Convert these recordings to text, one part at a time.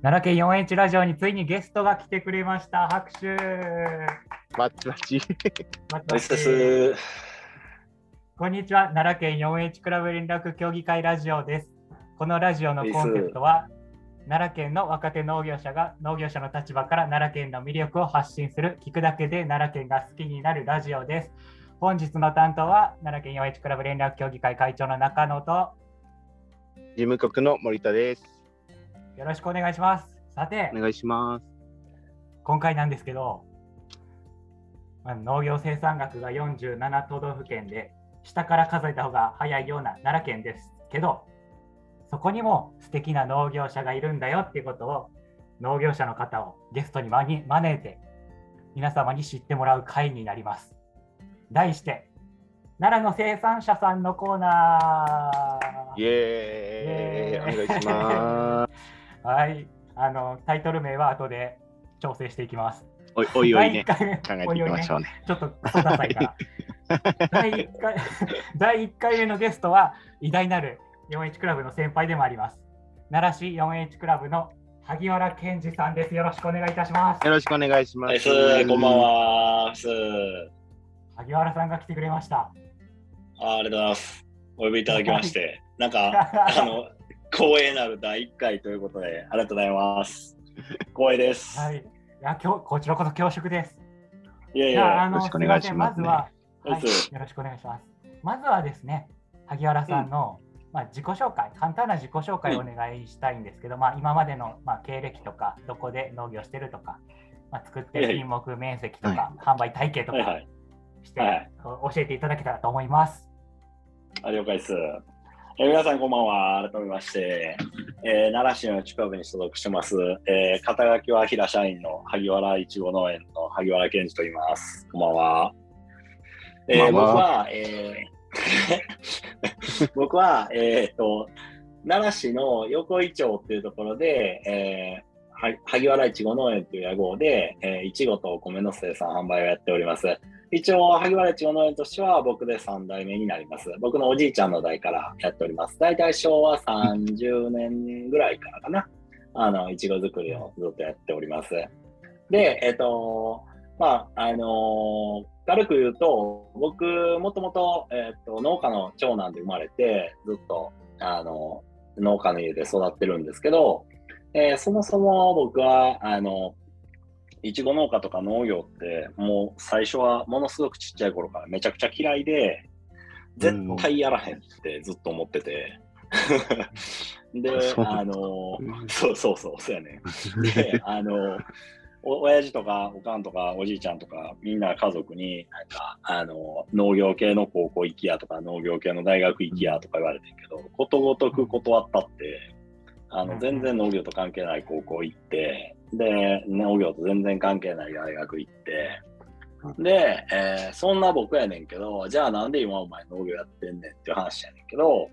奈良県 4H ラジオについにゲストが来てくれました。拍手。マッチマッチ。まナイスです。こんにちは。奈良県 4H クラブ連絡協議会ラジオです。このラジオのコンセプトは、奈良県の若手農業者が農業者の立場から奈良県の魅力を発信する聞くだけで奈良県が好きになるラジオです。本日の担当は奈良県 4H クラブ連絡協議会会長の中野と事務局の森田です。よろしくお願いします。さて、お願いします。今回なんですけど、まあ農業生産額が47都道府県で、下から数えた方が早いような奈良県ですけど、そこにも素敵な農業者がいるんだよっていうことを、農業者の方をゲストに招招いて、皆様に知ってもらう会になります。題して、奈良の生産者さんのコーナー。イエーイ。お願いしまはい、あのタイトル名は後で調整していきます。す。おいおいおいね。第一回目考えていきましょうね。ちょっとクソダサいから。第1回 第一回目のゲストは偉大なる 4H クラブの先輩でもあります。奈良市 4H クラブの萩原健二さんです。よろしくお願いいたします。よろしくお願いします。こんばん。は。す萩原さんが来てくれました。あありがとうございます。お呼びいただきまして、なんか、あの、光栄なる第1回ということで、ありがとうございます。光栄です。はい。いや今日こちらこそ恐縮です。いやいいやあや、のよろしくお願いしますすいまずは、はい、ですよろしくお願いします。まずはですね、萩原さんの、まあ、自己紹介、簡単な自己紹介をお願いしたいんですけど、まあ、今までの、まあ、経歴とか、どこで農業してるとか、まあ、作ってる品目、面積とか、販売体系とかはいはい。して、はい教えていただけたらと思います。あ了解です。えー皆さんこんばんは。改めまして、えー奈良市の近くに所属してます、えー肩書きは平社員の萩原いちご農園の萩原健二と言います。こんばんは。えー僕は、えー 僕は、えーっと、奈良市の横井町っていうところで、えーは萩原いちご農園という屋号で、えーいちごとお米の生産販売をやっております。一応、萩原千代農園としては僕で3代目になります。僕のおじいちゃんの代からやっております。大体昭和30年ぐらいからかな。あの、いちご作りをずっとやっております。で、えっと、まあ、あの軽く言うと、僕、もともと、えっと、農家の長男で生まれて、ずっと、あの、農家の家で育ってるんですけど、えーそもそも僕は、あの、いちご農家とか農業って、もう最初はものすごくちっちゃい頃からめちゃくちゃ嫌いで、絶対やらへんってずっと思ってて。で、あの、そうそうそう、そうやね。で、あの、お親父とかおかんとかおじいちゃんとかみんな家族になんかあの農業系の高校行きやとか農業系の大学行きやとか言われてるけどことごとく断ったってあうん。の全然農業と関係ない高校行ってで農業と全然関係ない大学行ってで、えーそんな僕やねんけどじゃあなんで今お前農業やってんねんっていう話やねんけど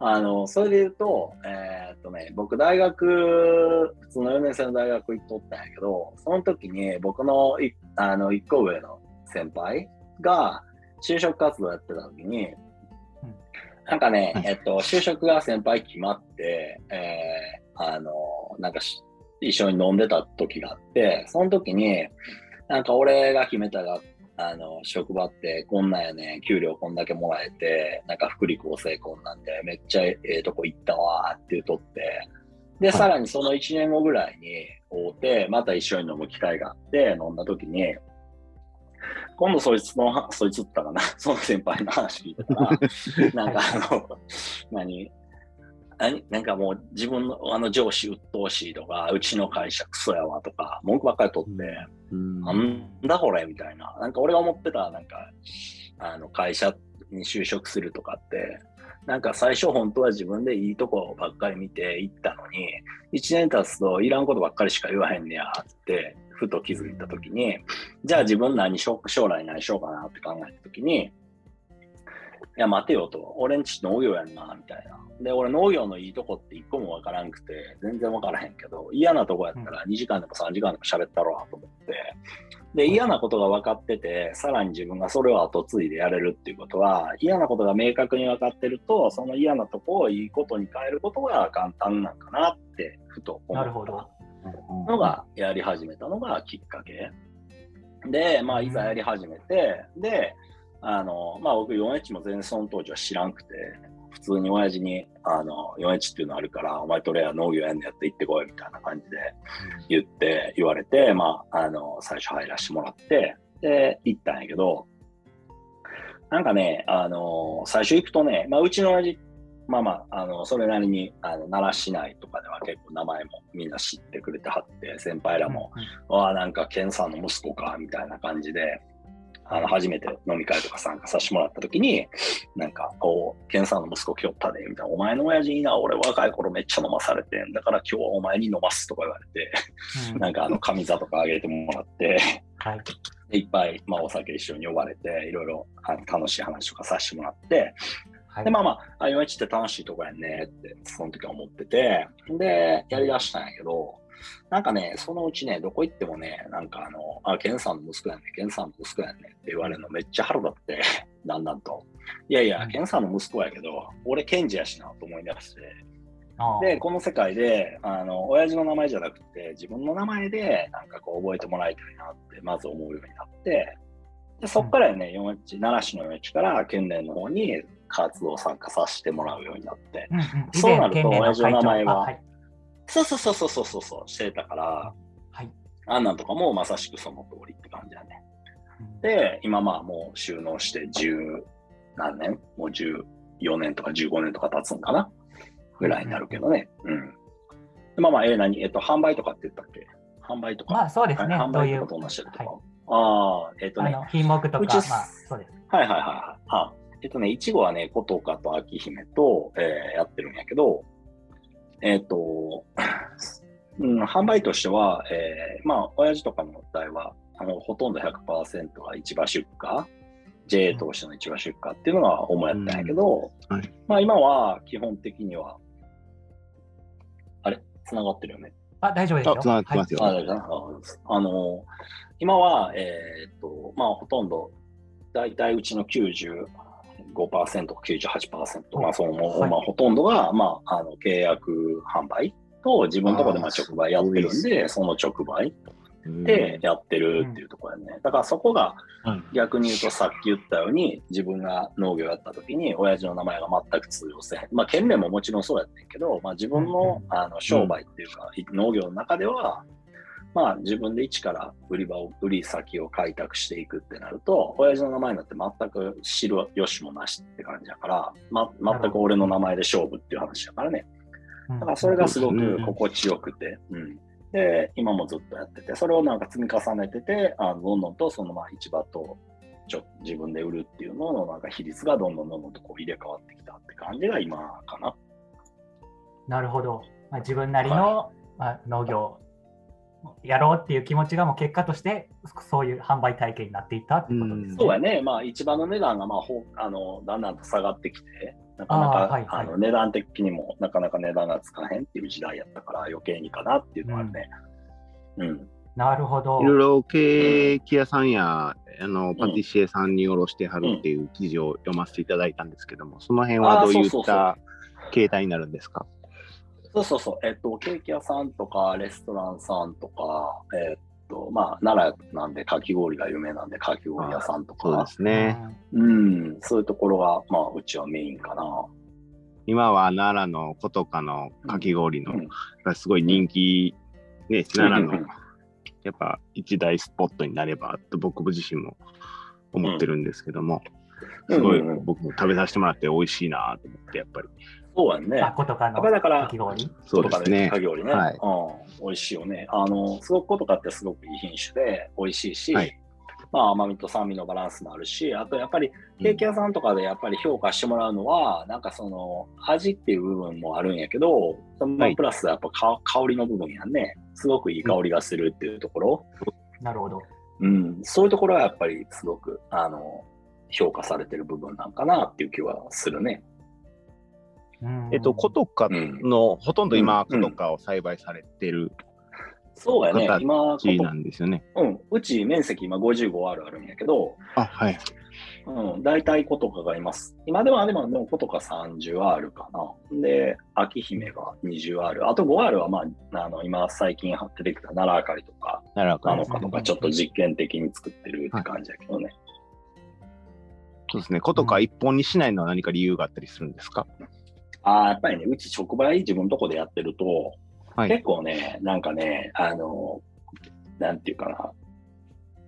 あの、それで言うと、えーっとね、僕大学、普通の4年生の大学行っとったんやけど、その時に僕のいあの1個上の先輩が就職活動やってた時に、うんなんかねはい、えっと、就職が先輩決まって、えーあの、なんかし一緒に飲んでた時があって、その時に、なんか俺が決めたが、あの、職場ってこんなんやねん、給料こんだけもらえて、なんか福利厚生こんなんで、めっちゃええとこ行ったわーって言うとって、で、い。さらにその1年後ぐらいに会うて、また一緒に飲む機会があって、飲んだ時に、今度そいつの、そいつったかな、その先輩の話聞いたら、なんかあの、何何なんかもう自分のあの上司鬱陶しいとか、うちの会社クソやわとか、文句ばっかり取って、うんなんだこれみたいな。なんか俺が思ってた、なんか、あの会社に就職するとかって、なんか最初本当は自分でいいとこばっかり見て行ったのに、1年経つといらんことばっかりしか言わへんねやって、ふと気づいたときに、じゃあ自分何将来何しようかなって考えたときに、いや待てよと、俺んち農業やんな、みたいな。で、俺農業のいいとこって一個もわからんくて、全然わからへんけど、嫌なとこやったら2時間でも3時間でも喋ったろうと思って、で、嫌なことが分かってて、さらに自分がそれを後継いでやれるっていうことは、嫌なことが明確に分かってると、その嫌なとこをいいことに変えることが簡単なんかなって、ふと思った。なるほど。のがやり始めたのがきっかけ。で、まあ、いざやり始めて、で、あの、まあ僕 4H も全然その当時は知らんくて、普通に親父に、あの、4H っていうのあるから、お前とレア農業やんのやって行ってこいみたいな感じで言って、言われて、まあ、あの、最初入らせてもらって、で、行ったんやけど、なんかね、あの最初行くとね、まあ、うちの親父まあまあ、あの、それなりに、あの、奈良市内とかでは結構名前もみんな知ってくれてはって、先輩らも、うんうん、ああ、なんか、ケンさんの息子か、みたいな感じで、あの、初めて飲み会とか参加させてもらった時に、なんか、おケンさんの息子来よったで、みたいな、お前の親父いいな、俺若い頃めっちゃ飲まされてん。だから今日はお前に飲ますとか言われて、うん、なんかあの、上座とかあげてもらって、はい、いっぱい、まあ、お酒一緒に呼ばれて、いろいろ楽しい話とかさせてもらって、はい、で、まあまあ、IOH って楽しいとこやねって、その時は思ってて、で、やりだしたんやけど、なんかね、そのうちね、どこ行ってもね、なんかあの、あ、ケンさんの息子やね、ケンさんの息子やねって言われるのめっちゃ腹立って、だんだんと。いやいや、ケンさんの息子やけど、俺、ケンジやしなと思い出して、で、この世界で、あの、親父の名前じゃなくて、自分の名前で、なんかこう、覚えてもらいたいなって、まず思うようになって、でそこからね、うん、奈良市の4から、県連の方に活動参加させてもらうようになって、うんうん、そうなると、親父の名前は、はい、そうそうそうそうそうそうしてたから、はい、あんなんとかもまさしくその通りって感じだね。うん、で、今まあもう収納して十何年もう14年とか15年とか経つんかなぐらいになるけどね。うん。まあまあ、えー、何？えっと、販売とかって言ったっけ？販売とか。まあそうですね。販売とかどんなしてるとか。はい、ああ、えっ、ー、とね。品目とか、まあ、そうです。はいはいはいはえっ、ー、とね、いちごはね、ことかと秋姫と、えー、やってるんやけど、えっ、ー、と、うん、販売としては、えー、まあ、親父とかの代は、あのほとんど100%が市場出荷 JA 投資の市場出荷っていうのが主やったんやけど、うんはい、まあ今は基本的にはあれ？繋がってるよね？あ、大丈夫ですよ。繋がってますよ。はい、あの、今は、えー、っと、まあ、ほとんど、大体うちの95%、98%、まあ、その、はい、まあ、ほとんどが、まあ、あの、契約販売と、自分のところでまあ直売やってるんで、その直売でやってるっていうところやね。だからそこが逆に言うとさっき言ったように自分が農業やった時に親父の名前が全く通用せへん。まあ県名ももちろんそうやってんけど、まあ自分のあの商売っていうか農業の中ではまあ自分で一から売り場を、売り先を開拓していくってなると、親父の名前になって全く知るよしもなしって感じだから、ま、全く俺の名前で勝負っていう話だからね。だからそれがすごく心地よくて、うん。で、今もずっとやってて、それをなんか積み重ねてて、あのどんどんとそのまあ市場とちょ自分で売るっていうののなんか比率がどんどんどんどんとこう入れ替わってきたって感じが今かな。なるほど。まあ、自分なりの、はい、まあ、農業やろうっていう気持ちがもう結果としてそういう販売体験になっていったってことですね。そうやね。まあ市場の値段がまあほあのだんだんと下がってきて、なかなかあ、はいはい、あの値段的にもなかなか値段がつかへんっていう時代やったから余計にかなっていうのはね。うん。うん、なるほど。いろいろケーキ屋さんや、あのパティシエさんに卸してはるっていう記事を読ませていただいたんですけども、その辺はどういった形態になるんですか？そうそうそう。えっと、ケーキ屋さんとか、レストランさんとか、えっと、まあ、奈良なんでかき氷が有名なんでかき氷屋さんとか。そうですね。うん、そういうところが、まあ、うちはメインかな。今は奈良のことかのかき氷の、がすごい人気、ね、奈良の、やっぱ一大スポットになればと僕自身も思ってるんですけども、すごい僕も食べさせてもらって美味しいなと思って、やっぱり。そうやね。ことかのだからかき氷？そうですね。かき氷ね。はい、うん。美味しいよね。あの、すごくことかってすごくいい品種で美味しいし、はい、まあ甘みと酸味のバランスもあるし、あとやっぱりケーキ屋さんとかでやっぱり評価してもらうのは、うん、なんかその味っていう部分もあるんやけど、そのプラスやっぱ香りの部分やね。すごくいい香りがするっていうところ。うん、なるほど。うん。そういうところはやっぱりすごく、あの、評価されてる部分なんかなっていう気はするね。えっと、コトカの、うん、ほとんど今、コトカを栽培されてる、そうやね、今、なんですよね。うん、うち面積今55あるあるんやけど、あ、はい。うん、大体子とかがいます。今でも、でも、でも子とか30あるかな。で、秋姫が20ある。あと5あるは、まあ、あの、今最近出てきた奈良あかりとか、なるほどなのかとか、ちょっと実験的に作ってるって感じだけどね。そうですね。子とか一本にしないのは何か理由があったりするんですか？ああ、やっぱりね、うち直売自分のとこでやってると、はい。結構ね、なんかね、あの、なんていうかな、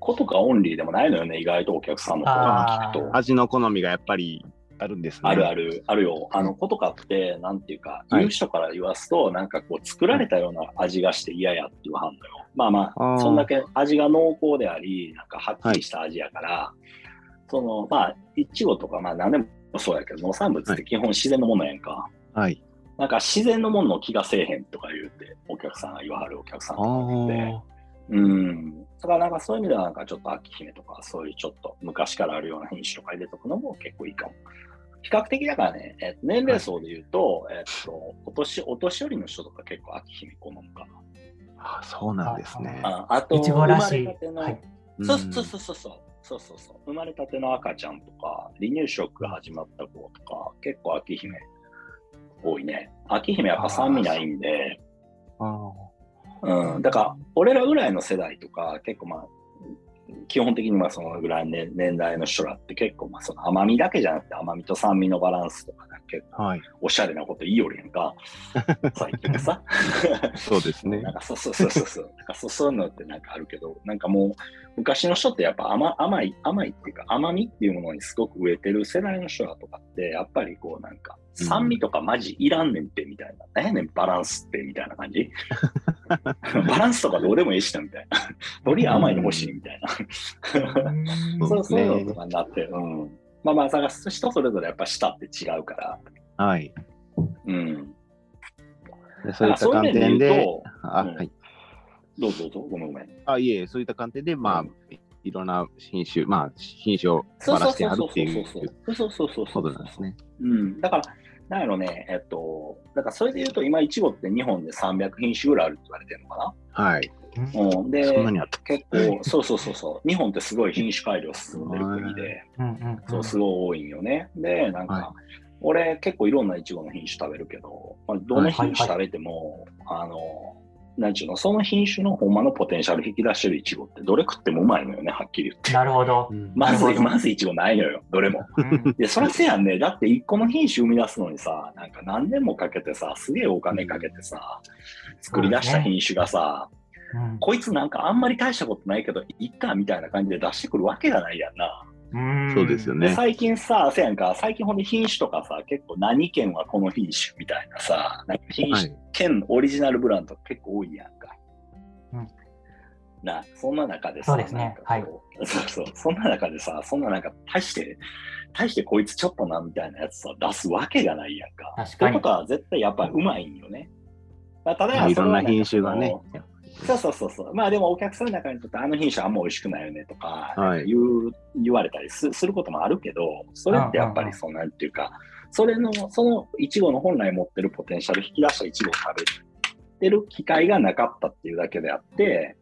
子とかオンリーでもないのよね、意外とお客さんの声を聞くと。味の好みがやっぱりあるんですね。あるある、あるよ。あの、子とかって、なんていうか、はい言う人から言わすと、なんかこう、作られたような味がして嫌やって言わはんのよ。まあまあ、あーそんだけ味が濃厚であり、なんかはっきりした味やから、その、まあ、いちごとか、まあ何でもそうやけど、農産物って基本自然のものやんか。はい。なんか自然のものの気がせえへんとか言うて、お客さんが言わはるお客さんあとかって。ーうん。だからなんかそういう意味ではなんかちょっと秋姫とかそういうちょっと昔からあるような品種とか入れとくのも結構いいかも。比較的だからね、えっと年齢層で言うと、えっと、お年、お年寄りの人とか結構秋姫好むかあそうなんですね。な。ああと、いちごらしい生まれたての、はいそうそうそうそうそう。そうそう。生まれたての赤ちゃんとか、離乳食が始まった子とか、結構秋姫多いね。秋姫やっぱ酸味ないんで、あうん、だから、俺らぐらいの世代とか、結構まあ、基本的にまあそのぐらいの年年代の人らって結構まあその甘みだけじゃなくて甘みと酸味のバランスとかが結構。おしゃれなこと言いよるやんか、最近さ。そうですねなん。かそうそうそうそうそう。なんかそうそういうのってなんかあるけど、なんかもう昔の人ってやっぱ甘甘い、甘いっていうか甘みっていうものにすごく植えてる世代の人らとかって、やっぱりこうなんか酸味とかマジいらんねんってみたいな。何やねんバランスってみたいな感じ？バランスとかどうでもいいしなみたいな。とりあえず甘いの欲しいみたいな。うんそうそういうねのとかになって、うん。まあまあ、だから人それぞれやっぱ舌って違うから、はい。うん。でそういった観点で、と、あ、うんはい。どうぞどうぞ、ごめんごめん。あ、いえ、そういった観点で、まあ、いろんな品種、まあ、品種をそうバラそうそうそうしてあるっていうそうそうそうそうそうことなんですね。うん。だから、なんやろね、えっと、だからそれで言うと、今、いちごって日本で300品種ぐらいあるって言われてるのかはい。な。うん。で、そんなにあった。結構、そうそうそうそう、日本ってすごい品種改良進んでる国で、うんうんそう、すごい多いんよね。で、なんか、は俺結構いろんなイチゴの品種食べるけど、まあ、どの品種食べても、あの、なんちゅうの、その品種のほんまのポテンシャル引き出してるイチゴってどれ食ってもうまいのよね、はっきり言って。なるほど。まずなるほ、どまずイチゴないのよ、どれも。うんで、そらせやんね。だって一個の品種生み出すのにさ、なんか何年もかけてさ、すげえお金かけてさ、作り出した品種がさ、うんこいつなんかあんまり大したことないけど、いっかみたいな感じで出してくるわけがないやんな。うんそうですよね。で最近さ、せやんか、最近ほんで品種とかさ、結構何県はこの品種みたいなさ、なんか品種、はい。県オリジナルブランド結構多いやんか。うんな、そんな中でさ、そうですねなんかこうそうそう、そんな中でさ、そんななんか、大して、大してこいつちょっとなみたいなやつさ、出すわけがないやんか。確かにと。かは絶対やっぱりうまいんよね。まあ、ただまあいろんな品種がねそ。うそうそうそう。まあでもお客さんの中にとってあの品種あんま美味しくないよねとか、はい言う言われたりすすることもあるけど、それってやっぱりそうなんていうか、それの、そのいちごの本来持ってるポテンシャル引き出したいちごを食べてる機会がなかったっていうだけであって、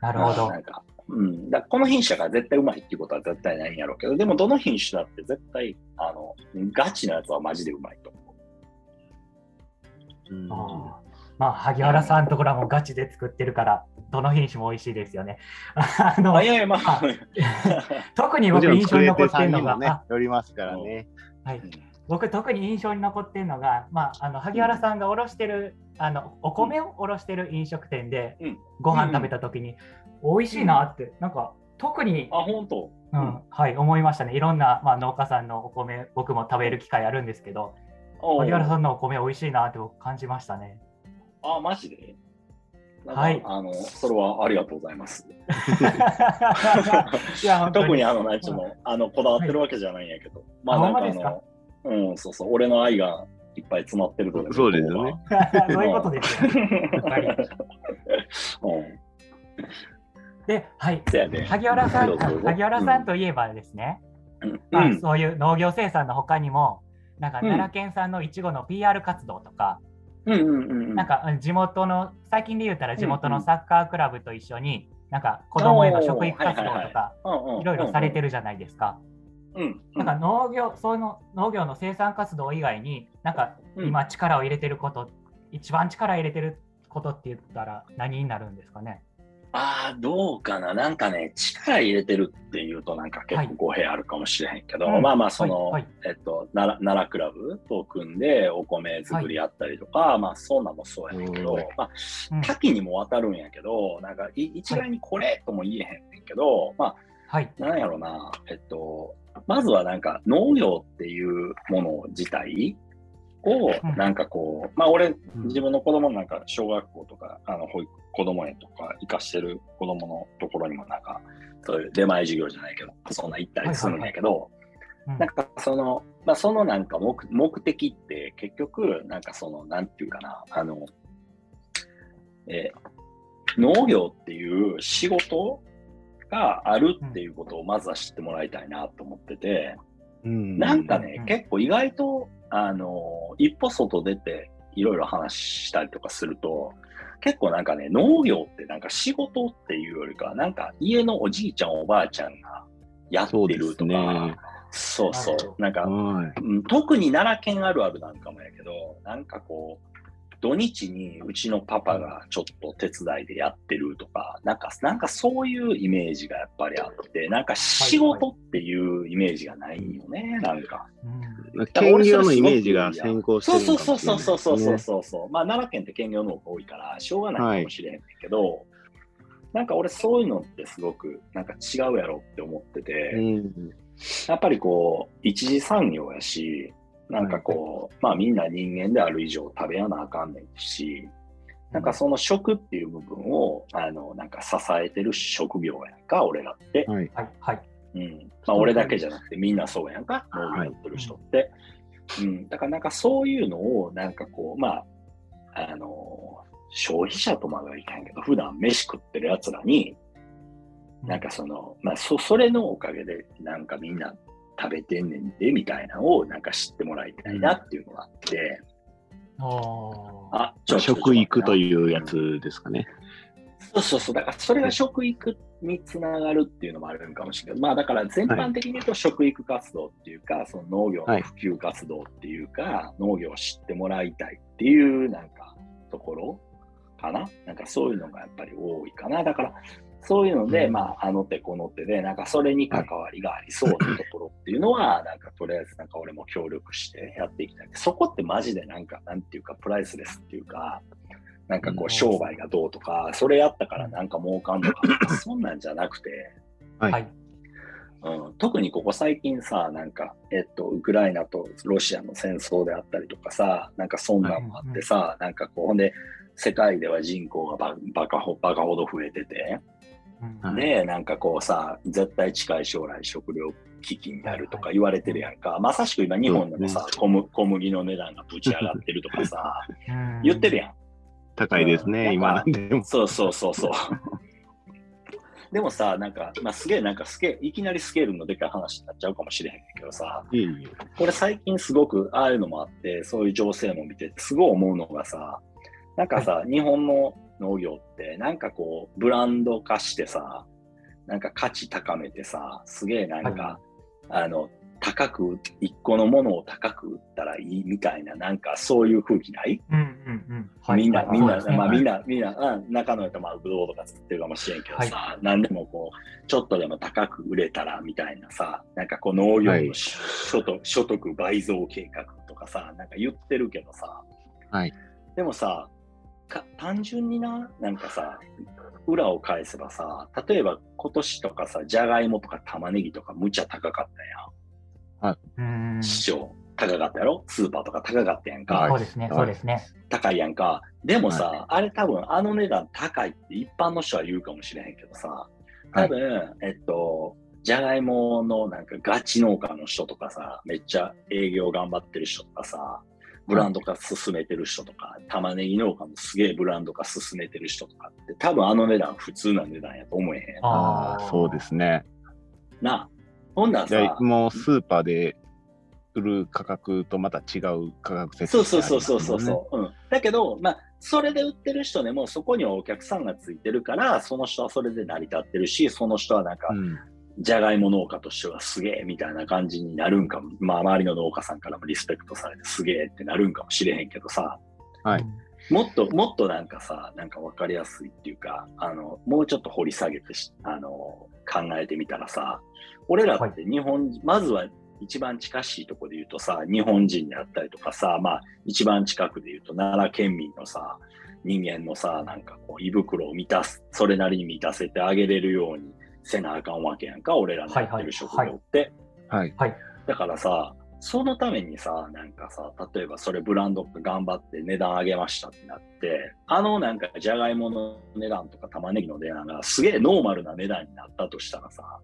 なるほどな。んか、うん、だこの品種が絶対うまいっていうことは絶対ないんやろうけど、でもどの品種だって絶対、あの、ガチなやつはマジでうまいと思う。うんまあ、萩原さんのところはもうガチで作ってるから、どの品種も美味しいですよね。あのあいやいや、まあ、特に僕印象に残ってるのが、あ、よりますからね。はい、僕特に印象に残ってるのが、まあ、あの萩原さんがおろしてるあのお米をおろしてる飲食店でうんご飯食べた時に、美味しいなってなんか特に、あ、本当？うんはい、思いましたねいろんな、まあ、農家さんのお米僕も食べる機会あるんですけどお萩原さんのお米美味しいなって僕感じましたね。あ、マジで？はいあの、それはありがとうございます。特にあの、なんちゅうの、あの、こだわってるわけじゃないんやけど。まあ、なんかあの、うん、そうそう、俺の愛がいっぱい詰まってるとでそうですよね。そういうことですよ。やっぱり うん。で、はい、せやで。萩原さん、萩原さんといえばですね、うん。まあうんそういう農業生産の他にも、なんかうん奈良県産のいちごの PR 活動とか。なんかうん地元の、最近で言ったら地元のサッカークラブと一緒に、なんか子供への食育活動とか、いろいろされてるじゃないですか。うん。なんか農業、その農業の生産活動以外に、なんかうん今力を入れてること、一番力入れてることって言ったら何になるんですかね？ああ、どうかな。なんかね、力入れてるっていうと、なんか結構語弊あるかもしれへんけど、うん。まあまあ、その、はい。はい。えっと、奈良奈良クラブと組んでお米作りやったりとか、まあ、そんなんもそうやねんけどうん、まあ、うん。多岐にもわたるんやけど、なんかい一概にこれとも言えへんねんけど、まはい。あ、なんやろな、えっと、まずはなんか農業っていうもの自体をうん、なんかこう、まあ俺、うん。自分の子供なんか小学校とか、あの保育子供園とか行かしてる子供のところにもなんか、そういう出前授業じゃないけど、そんな行ったりするんやけど、うん。なんかその、まあそのなんか目目的って結局、なんかその、なんていうかな、あの、えー農業っていう仕事があるっていうことをまずは知ってもらいたいなと思ってて、うんなんかね、うん結構意外と、あの、一歩外出ていろいろ話したりとかすると、結構なんかね、農業ってなんか仕事っていうよりか、なんか家のおじいちゃんおばあちゃんがやってるとか、ね。そうそうなんか、はい。うん特に奈良県あるあるなんかもやけど、なんかこう、土日にうちのパパがちょっと手伝いでやってるとか、なんか、なんかそういうイメージがやっぱりあって、なんか仕事っていうイメージがないよね、なんか。うん。兼業のイメージが先行してそうるそうもしれないですねそうそうそうそうそうそう。まあ奈良県って兼業農家多いから、しょうがないかもしれへんけど、なんか俺そういうのってすごくなんか違うやろって思ってて、うん。やっぱりこう、一次産業やし、なんかこう、まあみんな人間である以上食べやなあかんねんし、なんかその食っていう部分を、あの、なんか支えてる職業やんか、俺らって。はい。はい。はい。うん。まあ俺だけじゃなくてみんなそうやんか、農業やってる人って。うん。だからなんかそういうのを、なんかこう、まあ、あの、消費者とまではいかんけど、普段飯食ってる奴らに、なんかその、まあ、そ、それのおかげで、なんかみんな食べてんねんで、みたいなのを、なんか知ってもらいたいなっていうのがあって、おーあ、食育とう。いうやつですかね。そうそうそう。だからそれが食育につながるっていうのもあるかもしれない。まあだから全般的に言うと食育活動っていうか、その農業の普及活動っていうか、農業を知ってもらいたいっていうなんかところかな。なんかそういうのがやっぱり多いかな。だからそういうので、うん。まああの手この手で、なんかそれに関わりがありそうなところっていうのは、なんかとりあえずなんか俺も協力してやっていきたい。そこってマジでなんか、なんていうかプライスレスっていうか、なんかこう商売がどうとか、それやったからなんか儲かんのかとか、そんなんじゃなくて、はい。はい。うん、特にここ最近さ、なんか、えっと、ウクライナとロシアの戦争であったりとかさ、なんかそんなんもあってさ、なんかこう、ほんで、世界では人口がババカほバカほど増えてて、で、なんかこうさ、絶対近い将来食料危機になるとか言われてるやんか。まさしく今日本でもさ、小麦小麦の値段がぶち上がってるとかさ、うん言ってるやん。高いですうんね、今なんでも。そうそうそうそう。でもさ、なんか、まあ、すげえ、なんかスケいきなりスケールのでかい話になっちゃうかもしれへんけどさ、いえいえこれ最近すごくああいうのもあって、そういう情勢も見てて、すごい思うのがさ、なんかさ、日本の農業って、なんかこう、ブランド化してさ、なんか価値高めてさ、すげえなんか、あの、高く、一個のものを高く売ったらいいみたいな、なんかそういう空気ない？うんうんうん。はい。みんな、はい。みんな、ねまあみんな、みんな、うん、中野やったらまあブドウとか作ってるかもしれんけどさ、何でもこう、ちょっとでも高く売れたらみたいなさ、なんかこう農業はい。の所得,、所得倍増計画とかさ、なんか言ってるけどさ、はい。でもさ、か単純にな、なんかさ、裏を返せばさ、例えば今年とかさ、じゃがいもとか玉ねぎとかむちゃ高かったやうんん。市場高かったやろ？スーパーとか高かったやんか。はいそうですね、そうですね。高いやんか。でもさ、はあれ多分あの値段高いって一般の人は言うかもしれへんけどさ、多分、えっと、じゃがいものなんかガチ農家の人とかさ、めっちゃ営業頑張ってる人とかさ、ブランド化進めてる人とか、玉ねぎ農家もすげえブランド化進めてる人とかって、多分あの値段普通な値段やと思えへん。ああ、そうですね。な。ほんならでさ、もうスーパーで売る価格とまた違う価格設定そうそうそうそうそうそう、うん。だけど、まあ、それで売ってる人でも、そこにはお客さんがついてるから、その人はそれで成り立ってるし、その人はなんか、うん。じゃがいも農家としてはすげえみたいな感じになるんかも、まあ周りの農家さんからもリスペクトされてすげえってなるんかもしれへんけどさ、はい。もっともっとなんかさ、なんかわかりやすいっていうか、あの、もうちょっと掘り下げてしあの考えてみたらさ、俺らって日本、まずは一番近しいところで言うとさ、日本人であったりとかさ、まあ一番近くで言うと奈良県民のさ、人間のさ、なんかこう胃袋を満たす、それなりに満たせてあげれるようにせなあかんわけやんか、俺らのやってる職業って。はい。はい。だからさ、そのためにさ、なんかさ、例えばそれブランドが頑張って値段上げましたってなって、あのなんかじゃがいもの値段とか玉ねぎの値段がすげえノーマルな値段になったとしたらさ、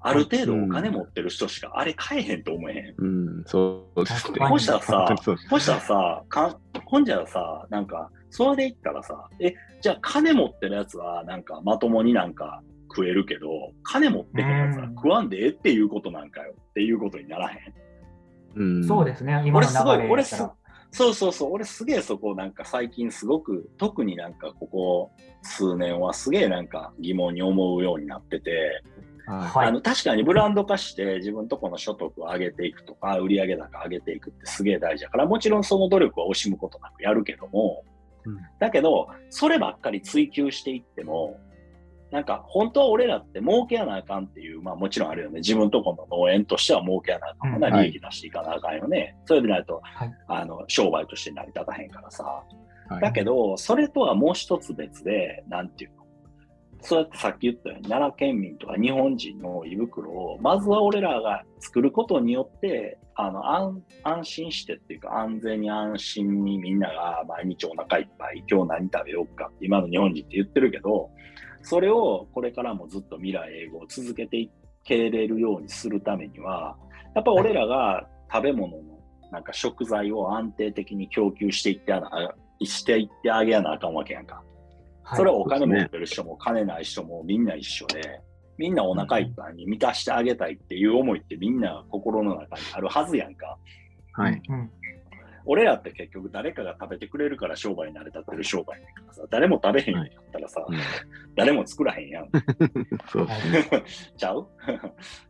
ある程度お金持ってる人しかあれ買えへんと思えへん。うん、そうですね。確かにこうしたらさ本当にそうそしたらさ、かほんじゃらさ、なんか、それで言ったらさ、え、じゃあ金持ってるやつはなんかまともになんか食えるけど、金持ってへんやつは食わんでええっていうことなんかよっていうことにならへん。うん、そうですね、今の俺すごい流れ俺すやったら。そうそうそう、俺すげえそこなんか最近すごく、特になんかここ数年はすげえなんか疑問に思うようになってて、ははい。あの確かにブランド化して自分とこの所得を上げていくとか、売上高上げていくってすげえ大事だから、もちろんその努力は惜しむことなくやるけども、うん。だけど、そればっかり追求していっても、なんか本当は俺らって儲けやなあかんっていう、まあもちろんあるよね。自分とこの農園としては儲けやなあかんな、うんはい利益出していかなあかんよね。それでないと、はいあの、商売として成り立たへんからさ。い。だけど、それとはもう一つ別で、なんていうのそうやってさっき言ったように、奈良県民とか日本人の胃袋を、まずは俺らが作ることによって、あの安安心してっていうか、安全に安心にみんなが毎日お腹いっぱい、今日何食べようかって今の日本人って言ってるけど、それをこれからもずっと未来英語を続けていけれるようにするためには、やっぱ俺らが食べ物のなんか食材を安定的に供給していってあなしていってあげやなあかんわけやんか。はいそれはお金持ってる人も金ない人もみんな一緒で、みんなお腹いっぱいに満たしてあげたいっていう思いってみんな心の中にあるはずやんか。はい。うん俺らって結局誰かが食べてくれるから商売に成り立ってる商売やからさ、誰も食べへんようになったらさ、うん誰も作らへんやん。そう。ちゃう？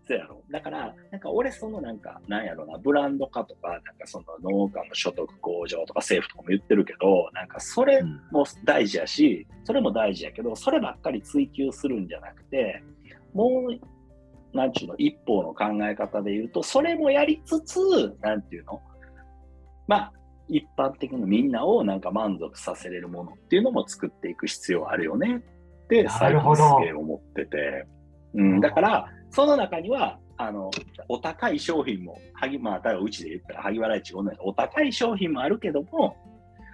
そうやろ。だから、なんか俺そのなんか、なんやろな、ブランド化とか、なんかその農家の所得向上とか政府とかも言ってるけど、なんかそれうんも大事やし、それも大事やけど、そればっかり追求するんじゃなくて、もう、なんちゅうの、一方の考え方で言うと、それもやりつつ、なんていうの、まあ、一般的なみんなをなんか満足させれるものっていうのも作っていく必要あるよね。ってな最近すげえ思ってて、うん、だからその中にはあのお高い商品も萩まあうちで言ったら萩原市ごめんお高い商品もあるけども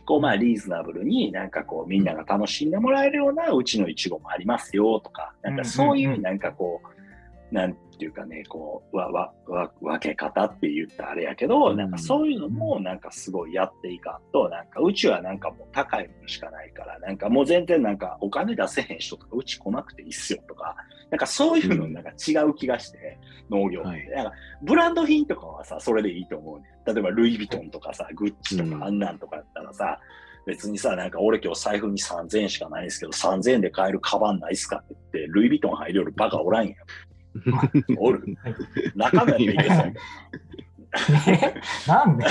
こうまあリーズナブルになんかこうみんなが楽しんでもらえるようなうちのいちごもありますよとかなんかそういんうなんかこうなんていうかねこうわわわ分け方って言ったらあれやけど、うん。なんかそういうのもなんかすごいやっていかんとなんかうちはなんかもう高いものしかないからなんかもう全然なんかお金出せへん人とかうち来なくていいっすよとかなんかそういうのなんか違う気がして、農業って、はい。なんかブランド品とかはさそれでいいと思うね例えばルイ・ヴィトンとかさグッチとうん。かあんなんとかやったらさ、別にさ、なんか俺今日財布に3000円しかないんですけど、3000円で買えるカバンないっすかって言って、ルイ・ヴィトン入るよるバカおらんやん。おる。はい。中身やったらいいですよ。え なんで？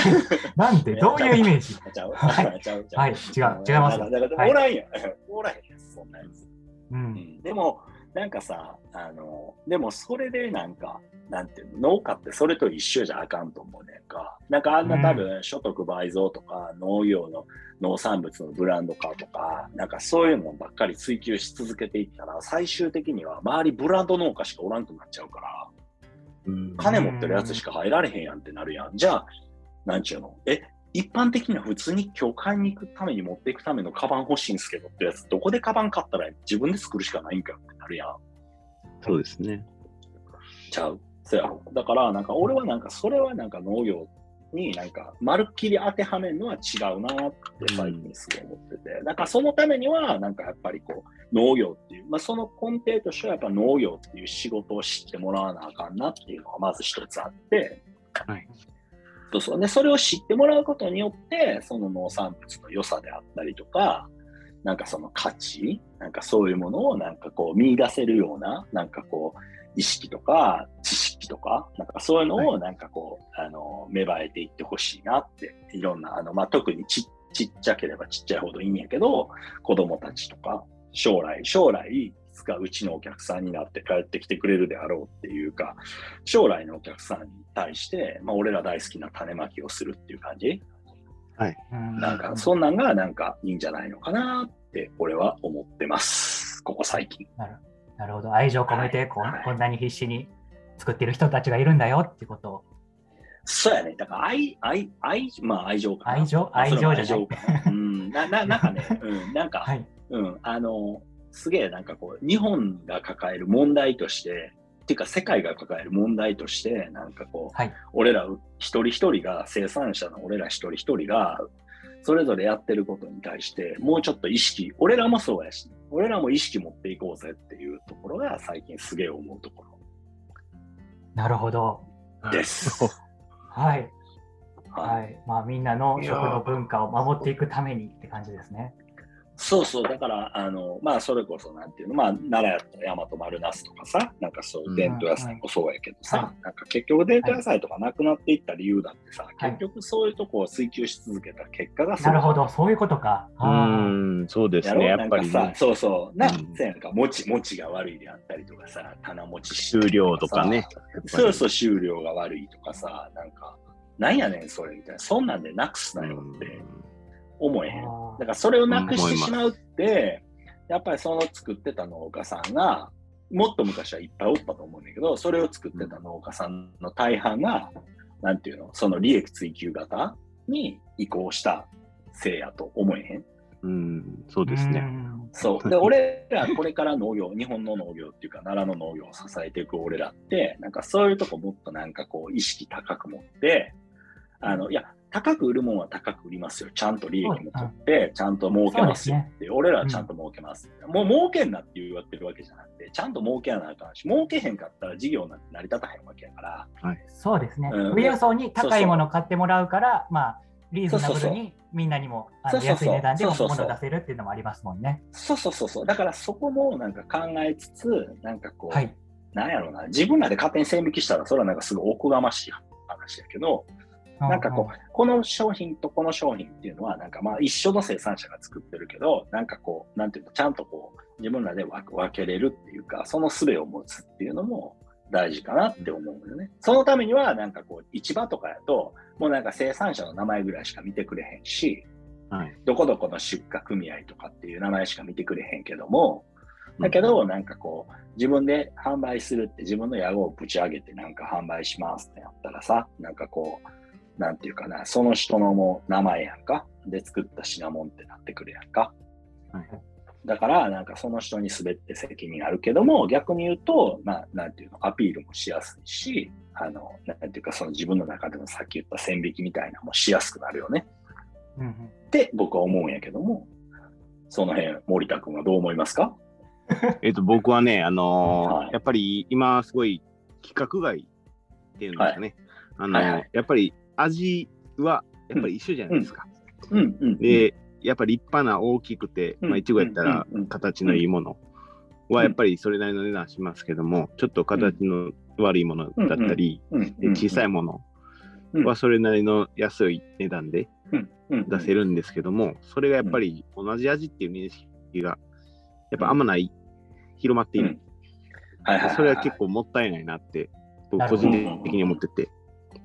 なんでどういうイメージ？はい。違う、違いますおらんやん。おらへんやん、そんなやつ。う。うんん。でも、なんかさ、あの、でもそれでなんか、なんていうの、農家ってそれと一緒じゃあかんと思うねんか。なんかあんな多分、所得倍増とか、農業の農産物のブランド化とか、なんかそういうのばっかり追求し続けていったら、最終的には周りブランド農家しかおらんくなっちゃうから、うん金持ってるやつしか入られへんやんってなるやん。じゃあ、なんちゅうの？え、一般的には普通に今日買いに行くために持っていくためのカバン欲しいんすけどってやつ、どこでカバン買ったら自分で作るしかないんかってなるやん。そうですね。ちゃう？そうやろ。だから、なんか俺はなんかそれはなんか農業になんかまるっきり当てはめるのは違うなって最近すごい思ってて、なんかそのためにはなんかやっぱりこう農業っていう、まあその根底としてはやっぱ農業っていう仕事を知ってもらわなあかんなっていうのがまず一つあって、はい。そうそう。で、それを知ってもらうことによって、その農産物の良さであったりとか、なんかその価値、なんかそういうものをなんかこう見出せるような、なんかこう、意識とか知識とか、なんかそういうのをなんかこう、あの、芽生えていってほしいなって、いろんな、あの、まあ、特にちちっちゃければちっちゃいほどいいんやけど、子供たちとか、将来、将来、いつかうちのお客さんになって帰ってきてくれるであろうっていうか、将来のお客さんに対して、まあ、俺ら大好きな種まきをするっていう感じ。なんか、そんなんがなんかいいんじゃないのかなって、俺は思ってます。ここ最近。なるほど。愛情込めてはいこんなに必死に作ってる人たちがいるんだよっていうことを。そうやね。だから愛、愛、愛、まあ愛情かな。愛情？愛情じゃない。うん。な、な、なんかね、うん。なんか、はい。うん。あの、すげえなんかこう、日本が抱える問題として、っていうか世界が抱える問題として、なんかこう、はい。俺ら一人一人が、生産者の俺ら一人一人が、それぞれやってることに対して、もうちょっと意識、俺らもそうやし、俺らも意識持っていこうぜっていうところが最近すげえ思うとこなるほど。ろです。はい。はいはい。まあ、みんなの食の文化を守っていくためにって感じですね。そうそう、だから、あの、まあ、それこそ、なんていうの、まあ、奈良やったら大和丸ナスとかさ、なんかそういう伝統野菜もそうやけどさ、うんはなんか結局伝統野菜とかなくなっていった理由だってさ、はい結局そういうとこを追求し続けた結果がなるほど。そういうことか。うん、そうですね。やっぱりね、、そうそう、な、うんせやんか、餅、餅が悪いであったりとかさ、棚持ち終了とかね。そうそう、収量が悪いとかさ、なんか、なんやねん、それみたいな。そんなんでなくすなよって思えへん。あだからそれをなくしてしまうって、やっぱりその作ってた農家さんが、もっと昔はいっぱいおったと思うんだけど、それを作ってた農家さんの大半が、なんていうの、その利益追求型に移行したせいやと思えへん。うん、そうーですね。うんそう。で、俺らこれから農業、日本の農業っていうか、奈良の農業を支えていく俺らって、なんかそういうとこもっとなんかこう意識高く持って、あの、いや、高く売るもんは高く売りますよ。ちゃんと利益も取って、ちゃんと儲けますよって、俺らはちゃんと儲けます。もう儲けんなって言われてるわけじゃなくて、ちゃんと儲けやなあかんし、儲けへんかったら事業なんて成り立たへんわけやから、そうですね。うん富裕層に高いものを買ってもらうから、まあ、リーズナブルにみんなにも安い値段で物を出せるっていうのもありますもんね。そうそうそうそう。だからそこもなんか考えつつ、なんかこう、はい。なんやろうな、自分らで勝手に線引きしたら、それはなんかすごいおこがましい話やけど、なんかこう、この商品とこの商品っていうのは、なんかまあ一緒の生産者が作ってるけど、なんかこう、なんていうの、ちゃんとこう、自分らで分分けれるっていうか、その術を持つっていうのも大事かなって思うよね。そのためには、なんかこう、市場とかやと、もうなんか生産者の名前ぐらいしか見てくれへんし、はい。どこどこの出荷組合とかっていう名前しか見てくれへんけども、だけど、なんかこう、自分で販売するって自分の野号をぶち上げてなんか販売しますってやったらさ、なんかこう、なんていうかな、その人のもう名前やんか。で作った品物ってなってくるやんか。はいだから、なんかその人に滑って責任あるけども、逆に言うと、まあ、なんていうの、アピールもしやすいし、あの、なんていうか、その自分の中でのさっき言った線引きみたいなのもしやすくなるよね。うんうんって僕は思うんやけども、その辺、森田君はどう思いますか？えっと、僕はね、あのーはいやっぱり今すごい規格外っていうんですかね。あのーはいはいやっぱり味はやっぱり一緒じゃないですか。うん。うん。で、やっぱり立派な大きくて、うん。まあ、いちごやったら形のいいものはやっぱりそれなりの値段しますけども、ちょっと形の悪いものだったり、小さいものはそれなりの安い値段で出せる。るんですけども、それがやっぱり同じ味っていう認識がやっぱあんまない、広まっていない。それは結構もったいないなって、僕個人的に思ってて、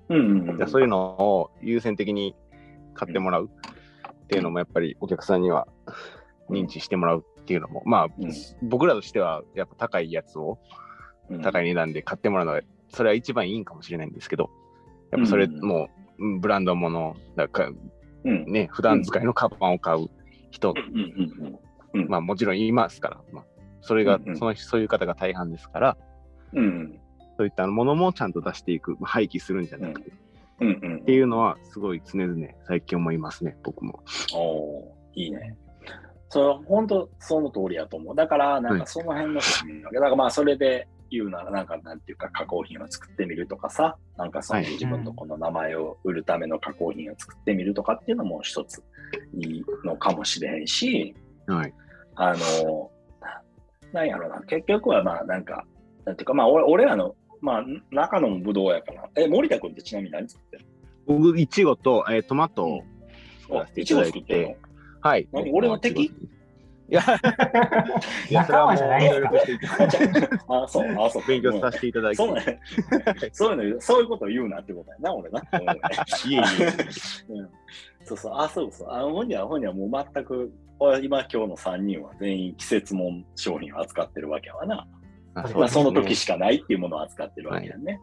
うんうんそういうのを優先的に買ってもらうっていうのもやっぱりお客さんには認知してもらうっていうのも、まあ、うん。僕らとしてはやっぱ高いやつをうん。高い値段で買ってもらうのが、それは一番いいんかもしれないんですけど、やっぱそれうんもうブランドもの、だからうん。ね、普段使いのカバンを買う人、うんうんうん。まあもちろんいますから、まあ、それが、そのそういう方が大半ですから、うんそういったものもちゃんと出していく、まあ廃棄するんじゃなくて、うんうん。っていうのはすごい常々最近思いますね、僕も。おーいいね。それは本当その通りやと思う。だから、なんかその辺の仕組みだからまあそれで言うなら、なんかなんていうか加工品を作ってみるとかさ、なんかそのはい自分のこの名前を売るための加工品を作ってみるとかっていうのも一ついいのかもしれへんし、はい。あの、なんやろな、結局はまあなんか、なんていうか、まあ、俺俺らの、まあ、中のもぶどうやから。え、森田君ってちなみに何作ってる僕、いちごと、えートマトを作らのせていただいてはい。何？俺の敵？いや、いやそれはもう仲間じゃないですか協力していただいてのあ、そう、あ、そう。勉強させていただいて。そうね。そういうの、そういうことを言うなってことやな、俺な。うんいえいえ そうそう、あ、そうそう。あ本人は、本人はもう全く、俺今今日の3人は全員季節もん商品を扱ってるわけやわな。あまあ、その時ししかないっていうものを扱ってるわけやね。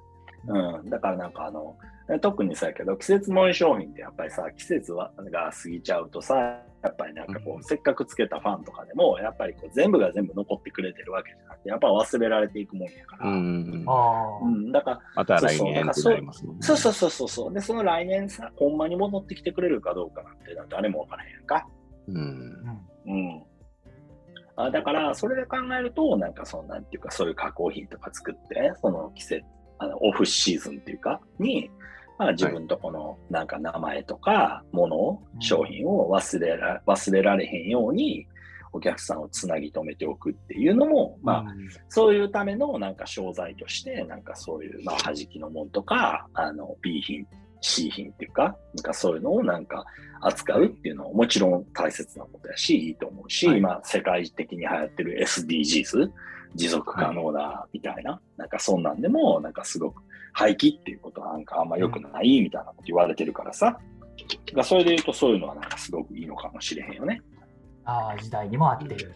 うん。だからなんかあの、特にそうやけど、季節もん商品ってやっぱりさ、季節はが過ぎちゃうとさ、やっぱりなんかこう、うんせっかくつけたファンとかでも、やっぱりこう全部が全部残ってくれてるわけじゃなくて、やっぱ忘れられていくもんやから。ううんん。あーだから、また来年ってなりますもんね。そうそうそうそうそう。で、その来年さ、ほんまに戻ってきてくれるかどうかなんて、なんて誰もわからへんやんか。うん。うんうん。あだから、それで考えると、なんかその、なんていうか、そういう加工品とか作って、その季節、あのオフシーズンっていうか、に、まあ、自分とこの、なんか名前とか、ものをうん。商品を忘れら忘れられへんように、お客さんをつなぎ止めておくっていうのも、まあ、うん。そういうためのなんか商材として、なんかそういう、まあ、弾きのもんとか、あの、B 品、C 品っていうか、なんかそういうのをなんか扱うっていうのはもちろん大切なことやし、いいと思うし、はい今世界的に流行ってる SDGs、持続可能なみたいな、なんかそんなんでも、なんかすごく廃棄っていうことはなんかあんま良くないみたいなこと言われてるからさ、だからそれで言うとそういうのはなんかすごくいいのかもしれへんよね。あー時代にも合ってる。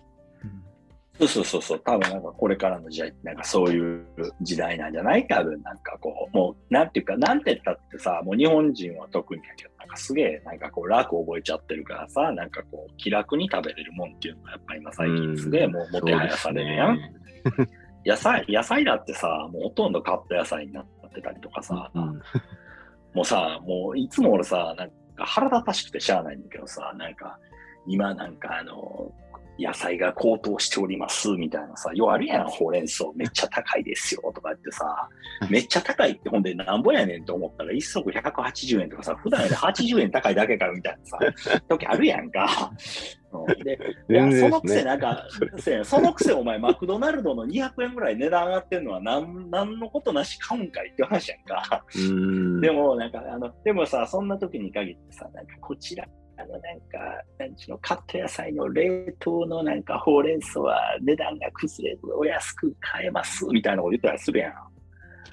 うんそうそうそうそう、多分なんかこれからの時代ってなんかそういう時代なんじゃない多分なんかこう、もうなんていうか、なんて言ったってさ、もう日本人は特にやけど、なんかすげえなんかこう楽覚えちゃってるからさ、なんかこう気楽に食べれるもんっていうのがやっぱり今最近すげえもうもてはやされるやん。野菜、野菜だってさ、もうほとんど買った野菜になってたりとかさ、うん。もうさ、もういつも俺さ、なんか腹立たしくてしゃあないんだけどさ、なんか今なんかあの、野菜が高騰しておりますみたいなさ、ようあるやん、ほうれん草めっちゃ高いですよとか言ってさ、めっちゃ高いってほんでなんぼやねんと思ったら一足180円とかさ、普段より80円高いだけかよみたいなさ、時あるやんか。うんで、ねそのくせなんか、そのくせお前マクドナルドの200円ぐらい値段上がってんのはなんなんのことなし買うんかいって話やんか。うん。でも、なんか、あの、でもさ、そんな時に限ってさ、なんか、こちら、あの、なんか、なんちの、カット野菜の冷凍のなんか、ほうれん草は値段が崩れず、お安く買えます、みたいなこと言ったりするやん。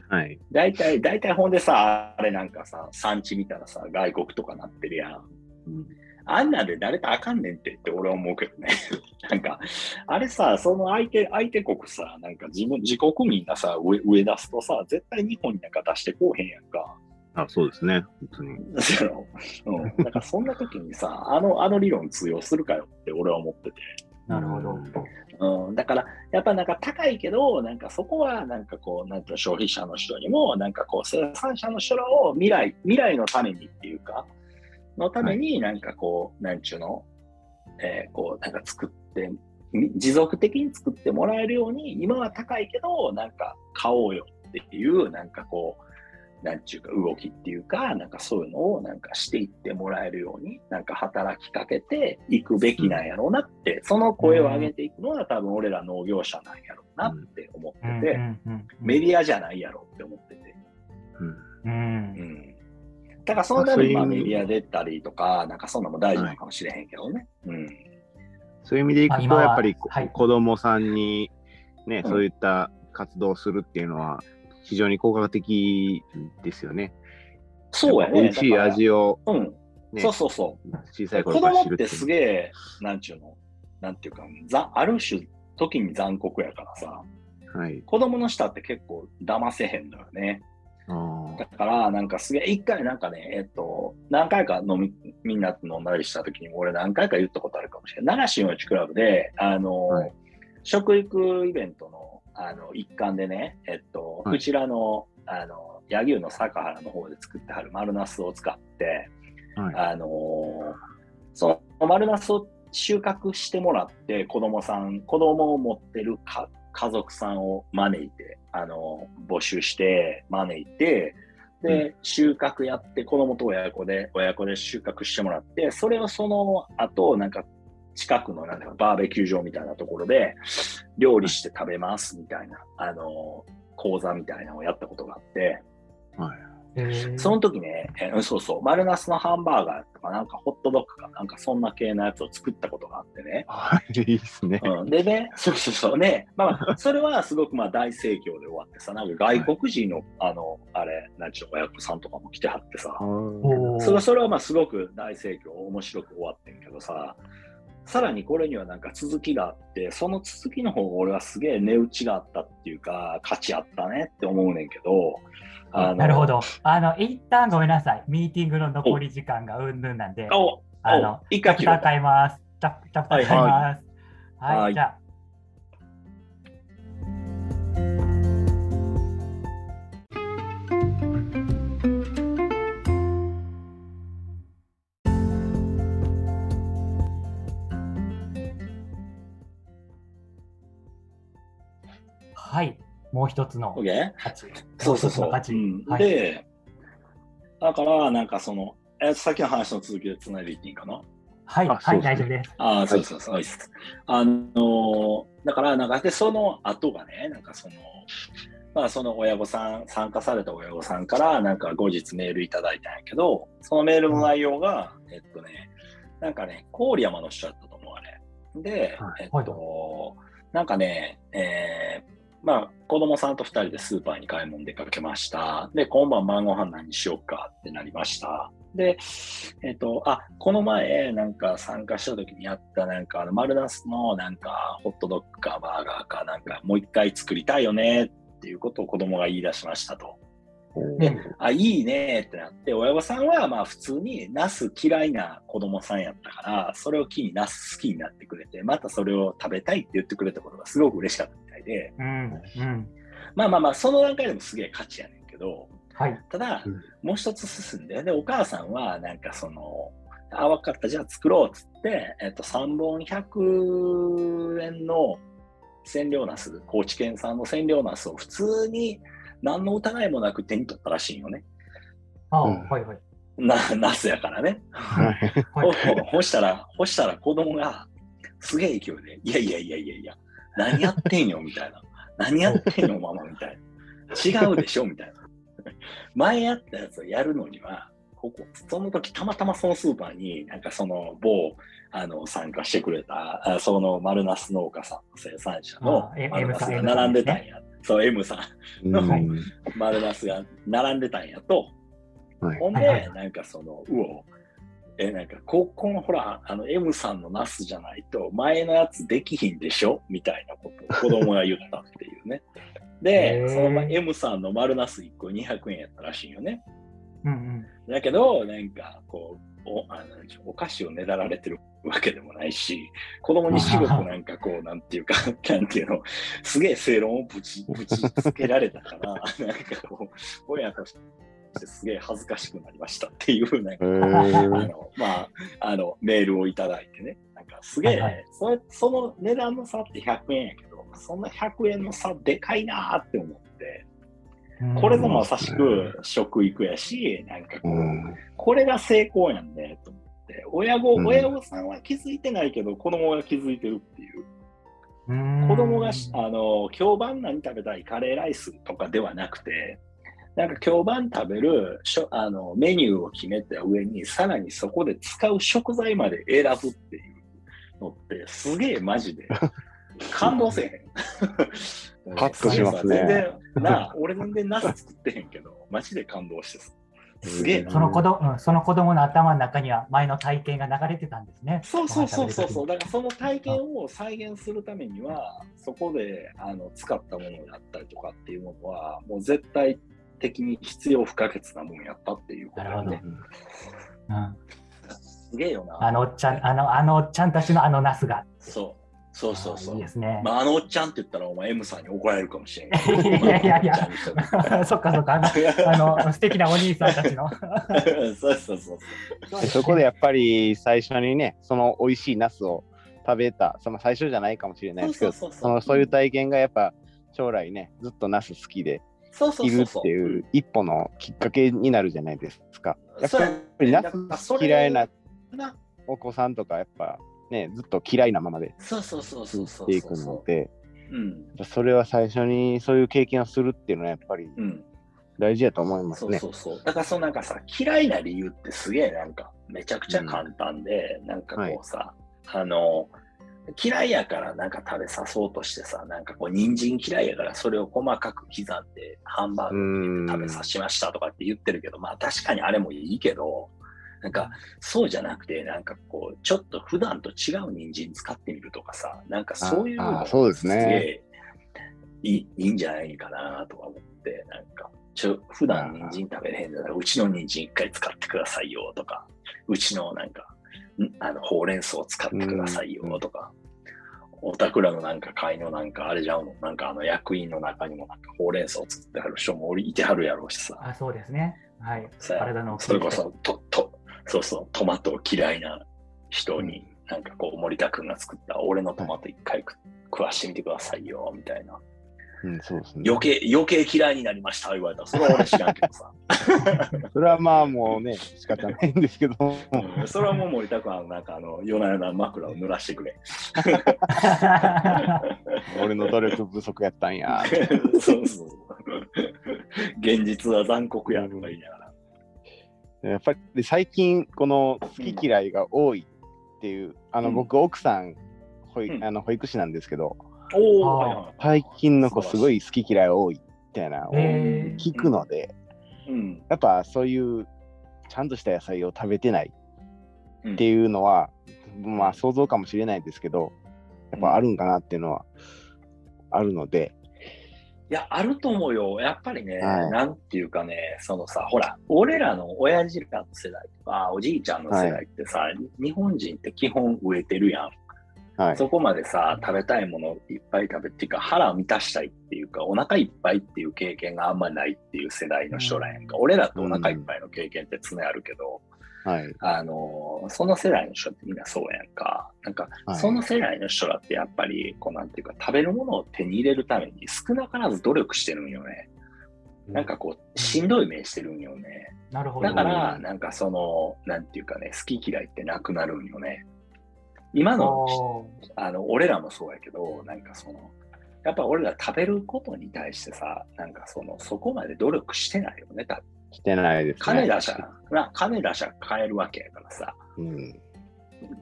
はい。大体、大体ほんでさ、あれなんかさ、産地見たらさ、外国とかなってるやん。うんあんなんで誰とあかんねんってって俺は思うけどね。なんか、あれさ、その相手、相手国さ、なんか自分、自国民がさ、上、上出すとさ、絶対日本になんか出してこうへんやんか。あ、そうですね。本当に。そうん。だからそんな時にさ、あの、あの理論通用するかよって俺は思ってて。なるほど。うん。だから、やっぱなんか高いけど、なんかそこはなんかこう、なんていうの消費者の人にも、なんかこう、生産者の人らを未来、未来のためにっていうか、のためになんかこう、なんちゅうの、えーこう、なんか作って、み持続的に作ってもらえるように、今は高いけど、なんか買おうよっていう、なんかこう、なんちゅうか動きっていうか、なんかそういうのをなんかしていってもらえるように、なんか働きかけていくべきなんやろうなって、その声を上げていくのは多分俺ら農業者なんやろうなって思ってうんて、メディアじゃないやろうって思ってて。うんううんん。だからそのためにまああそういうメディア出たりとか、なんかそんなのも大事なのかもしれへんけどね。うん。そういう意味でいくと、やっぱりこはい子供さんにね、うんそういった活動をするっていうのは非常に効果的ですよね。そうやね。美味しい味をだから。うん。ねそうそうそう。小さい子頃から知る供ってすげえ、なんちゅうの、なんていうか、ざある種、時に残酷やからさ、はい。子供の舌って結構騙せへんのよね。あだから、なんかすげえ、一回なんかね、えっと、何回か飲み、みんなと飲んだりした時に、俺何回か言ったことあるかもしれない。奈良市のちクラブで、あの、はい食育イベントの、あの、一環でね、えっと、はいこちらの、あの、柳生の坂原の方で作ってはる丸ナスを使って、あ。はい。あのその丸ナスを収穫してもらって、子供さん、子供を持ってるか家族さんを招いて、あの募集して、招いて、で、収穫やって、子供と親子で、親子で収穫してもらって、それをその後、なんか、近くのなんかバーベキュー場みたいなところで、料理して食べますみたいな、あの、講座みたいなのをやったことがあって、はい。その時ね、えーそうそう、丸ナスのハンバーガーとか、なんかホットドッグかなんかそんな系のやつを作ったことがあってね。はい、いいですね。うん、でね、そうそうそう。ね、まあまあ、それはすごくまあ大盛況で終わってさ、なんか外国人の、あの、あれ、なんちゅうの親子さんとかも来てはってさ、それそれはまあすごく大盛況、面白く終わってんけどさ、さらにこれにはなんか続きがあって、その続きの方が俺はすげえ値打ちがあったっていうか、価値あったねって思うねんけど、あのなるほ。ど。あの、一旦ごめんなさい。ミーティングの残り時間がうんぬんなんで、お、あの、一回切るチャプター変えます。チャプチャプター変えます。はい、はいじゃあ。はい、もう一つの OK? 価値。そうそうそう。うんはいで、だから、なんかその、えさっきの話の続きでつないでいっていいかな？はい、はい、大丈夫です。ああ、そうそうそう、いいっす。あの、だから、なんか、で、その後がね、なんかその、まあ、その親御さん、参加された親御さんから、なんか後日メールいただいたんやけど、そのメールの内容が、えっとね、なんかね、郡山の人だったと思う、あれ。で、はいえっと、なんかね、えーまあ、子供さんと二人でスーパーに買い物出かけました。で、今晩晩ご飯何しようかってなりました。で、えっと、あ、この前、なんか参加した時にやった、なんか、あの、マルナスの、なんか、ホットドッグかバーガーか、なんか、もう一回作りたいよねっていうことを子供が言い出しましたと。であ、いいねってなって、親御さんは、まあ、普通にナス嫌いな子供さんやったから、それを機にナス好きになってくれて、またそれを食べたいって言ってくれたことがすごく嬉しかったで、うん、うん。まあまあまあ、その段階でもすげえ価値やねんけど、はい。ただうん、もう一つ進んで、で、お母さんは、なんかその、あ、分かった、じゃあ作ろうっつって、えっと、3本100円の千両ナス、高知県産の千両ナスを普通に何の疑いもなく手に取ったらしいよね。あ、うんはい、はい。な、ナスやからね。はい。はいほほしたら、ほしたら子供がすげえ勢いで、いやいやいやいやいや、何やってんよ、みたいな。何やってんよ、ママ、みたいな。違うでしょ、みたいな。前やったやつをやるのには、ここ、その時たまたまそのスーパーに、なんかその某、あの、参加してくれた、あその丸ナス農家さんの生産者の丸ナス M さんが並んでたんや。そう、M さん。うん丸ナスが並んでたんやと、はいほんで、なんかその、うお、え、なんか、ここのほら、あの、M さんのナスじゃないと、前のやつできひんでしょ？みたいなことを子供が言ったっていうね。へ で、ーそのま M さんの丸ナス1個200円やったらしいよね。うん、うん。だけど、なんか、こう、おあのお菓子をねだられてるわけでもないし、子供に至極なんかこう、なんていうか、なんていうの、すげえ正論をぶち、ぶちつけられたから、なんかこう、親としてすげえ恥ずかしくなりましたっていう、なんか、へあーの、まあ、あの、メールをいただいてね、なんかすげえ、はいはい。それその値段の差って100円やけど、そんな100円の差でかいなーって思って、うん。これぞまさしく食育やし、なんかこう、うん。これが成功やんねと思って、親御、うん。親御さんは気づいてないけど、子供が気づいてるっていう。うん。子供がし、あの、今日晩何食べたいカレーライスとかではなくて、なんか今日晩食べるしょあのメニューを決めた上に、さらにそこで使う食材まで選ぶっていうのって、すげえマジで感動せえへん。ハッとしますね全然、なあ、俺全然ナス作ってへんけど、マジで感動してす。すげえな。その子供、うん、その子供の頭の中には前の体験が流れてたんですね。そうそうそうそうそう。う。だからその体験を再現するためには、そこであの使ったものだったりとかっていうものは、もう絶対的に必要不可欠なものやったっていうことだよなるね。うん、すげえよな。あのおっちゃん、あの、あのおっちゃんたちのあのナスが。そう。そうそうそういいで。すね。まあ、あのおっちゃんって言ったら、お前 M さんに怒られるかもしれんけど。いやいやいや そっかそっか、あの、くあの素敵なお兄さんたちの。そうそうそうそう。でそこでやっぱり最初にね、その美味しいナスを食べた、その最初じゃないかもしれないですけど、そうそうそうそうそのそういう体験がやっぱ将来ね、ずっとナス好きでそうそういるっ。ていう一歩のきっかけになるじゃないですか。やっぱりナ嫌いななお子さんとかやっぱね、ずっと嫌いなままでそうそうそうそうそうしていくので、うん。それは最初にそういう経験をするっていうのはやっぱりうん。大事やと思いますそうね。そうそう。だからそのなんかさ、嫌いな理由ってすげえなんか、めちゃくちゃ簡単で、なんかこうさ、あの、嫌いやからなんか食べさそうとしてさ、なんかこう、人参嫌いやからそれを細かく刻んで、ハンバーグに入れて食べさしましたとかって言ってるけど、まあ確かにあれもいいけど、なんかそうじゃなくて、なんかこう、ちょっと普段と違う人参使ってみるとかさ、なんかそういうあのあそうですね。いいいいんじゃないかなとか思って、なんか、ちょ普段人参食べれへんなら、うちの人参一回使ってくださいよとか、うちのなんか、んあのほうれん草使ってくださいよとか、おたくらのなんか会のなんかあれじゃんの、なんかあの役員の中にもなんかほうれん草作ってはる人もいてはるやろうしさ、あそうですね。はい。のそれこそとと、そうそう、トマト嫌いな人に、なんかこう森田君が作った俺のトマト一回食食わしてみてくださいよみたいな。うん、そうですね。余計、余計嫌いになりました言われたら、それは俺知らんけどさ。それはまあもうね、仕方ないんですけど、うんそれはもう森田君はなんかあの夜な夜な枕を濡らしてくれ。俺の努力不足やったんや。そうそう。現実は残酷やとか言いながら。やっぱり最近、この好き嫌いが多いっていう、あのうん僕、奥さん保育、うんあの保育士なんですけど、最近の子すごい好き嫌い多いみたいなのをえー聞くので、うん。やっぱそういうちゃんとした野菜を食べてないうんっていうのは、まあ想像かもしれないですけど、やっぱあるんかなっていうのはあるので、いや、あると思うよ。やっぱりね、はいなんていうかね、そのさ、ほら、俺らの親父らの世代とか、おじいちゃんの世代ってさ、日本人って基本植えてるやん。はい。そこまでさ、食べたいものいっぱい食べっていうか、腹を満たしたいっていうか、お腹いっぱいっていう経験があんまりないっていう世代の人らやんか。俺らってお腹いっぱいの経験って常あるけど、はい。あの、その世代の人ってみんなそうやんか。なんか、はいその世代の人らってやっぱり、こうなんていうか、食べるものを手に入れるために少なからず努力してるんよね。なんかこう、しんどい目してるんよね。なるほど。だから、うんなんかその、なんていうかね、好き嫌いってなくなるんよね。今のおあの、俺らもそうやけど、なんかその、やっぱ俺ら食べることに対してさ、なんかその、そこまで努力してないよね。多分してないですね。金出しゃ、な金出しゃ買えるわけやからさ、うん。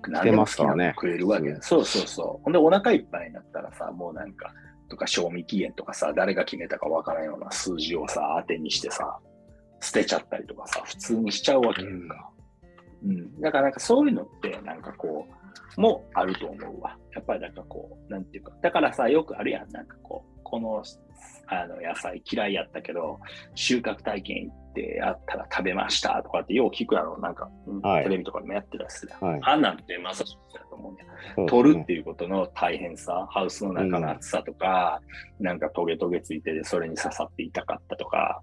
何でも好きなものしてますからね食えるわけや。そうそうそう。ほんで、お腹いっぱいになったらさ、もうなんか、とか賞味期限とかさ、誰が決めたかわからんような数字をさ、当てにしてさ、捨てちゃったりとかさ、普通にしちゃうわけやんか。うん。だからなんかそういうのって、なんかこう、もあると思うわ。やっぱりなんかこう、なんていうか。だからさ、よくあるやん。なんかこう、この、あの、野菜嫌いやったけど、収穫体験行ってやったら食べましたとかってよう聞くやろ。なんか、うんはいテレビとかでもやってたりするやん。はい。あんなんてまさしくだと思うんだよ。そうですね取るっていうことの大変さ、ハウスの中の暑さとか、なんかトゲトゲついててそれに刺さって痛かったとか、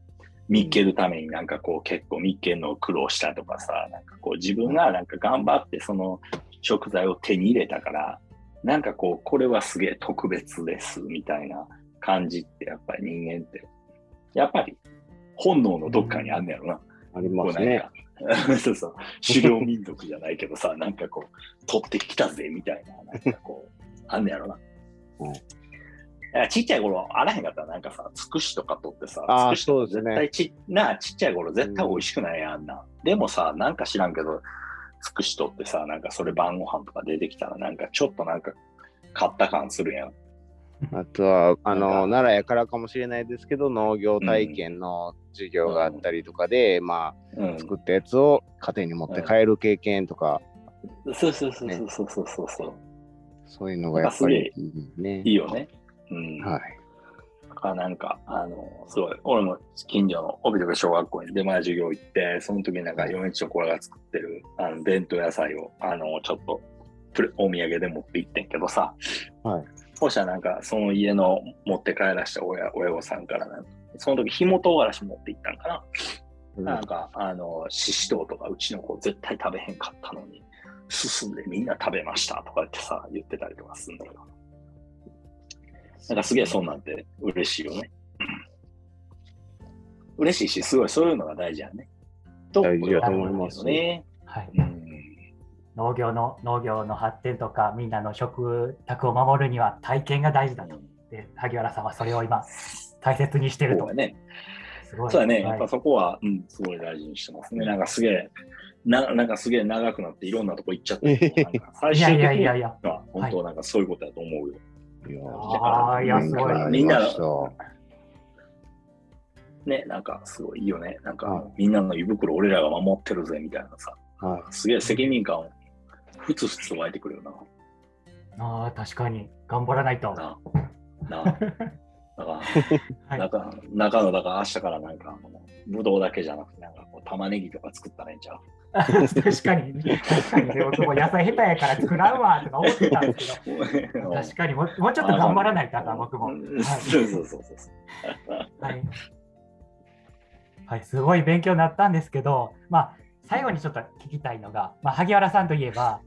見っけるためになんかこう結構見っけるのを苦労したとかさ、なんかこう自分がなんか頑張ってその食材を手に入れたから、なんかこう、これはすげえ特別ですみたいな感じってやっぱり人間って、やっぱり本能のどっかにあんねやろな。ありますね。そうそう、狩猟民族じゃないけどさ、なんかこう、取ってきたぜみたいな、なんかこう、あんねやろな。うんちっちゃい頃、あらへんかったらなんかさ、つくしとか取ってさ、つくしとか絶対ち、なあ、ちっちゃい頃絶対美味しくないやん、あんな。でもさ、なんか知らんけど、つくとってさ、なんかそれ晩ご飯とか出てきたら、なんかちょっとなんか買った感するやん。あとは、あの、奈良やからかもしれないですけど、農業体験の授業があったりとかで、うん、まあ、うん、作ったやつを家庭に持って帰る経験とか。うん、そうそうそうそうそうそうそう。そういうのがやっぱりいい、ね、いいよね。うん。はい。だからなんか、あの、すごい、俺も近所の帯とか小学校に出前授業行って、その時になんか、四一の子らが作ってる、あの、伝統野菜を、あの、ちょっと、お土産で持って行ってんけどさ、はい。そしたらなんか、その家の持って帰らした親、親御さんからなんか、その時、ひも唐辛子持って行ったんかな。なんか、あの、ししとうとか、うちの子絶対食べへんかったのに、進んでみんな食べましたとかってさ、言ってたりとかするんだけど。なんかすげえそんなんて嬉しいよね。嬉しいし、すごいそういうのが大事やね。と、大事やと思いますね。はい。うん。農業の農業の発展とかみんなの食卓を守るには体験が大事だと。で萩原さんはそれを今大切にしてると。そうだね。すごいそうだね。はいやっぱそこは、うん、すごい大事にしてますね。なんかすげえ、ななんかすげえ長くなっていろんなとこ行っちゃって、最終的いやいやいやいにや。は本当なんかそういうことだと思うよ。ああ、いや、すごい。みんなそね、なんかすごいいいよね。なんか、はいみんなの胃袋俺らが守ってるぜみたいなさ、う。はい。すげえ責任感をふつふつ湧いてくるよな。ああ、確かに。頑張らないと。なな だから、はい中中のだから明日からなんかあのぶどうだけじゃなくてなんかこう玉ねぎとか作ったらいいんちゃう？確かに。確かに。で僕も野菜下手やから作らんわとか思ってたんですけど、確かにもうもうちょっと頑張らないとあかん、僕も。うんそうそうそうそう。はい。はい、すごい勉強になったんですけど、まあ、最後にちょっと聞きたいのが、まあ、萩原さんといえば、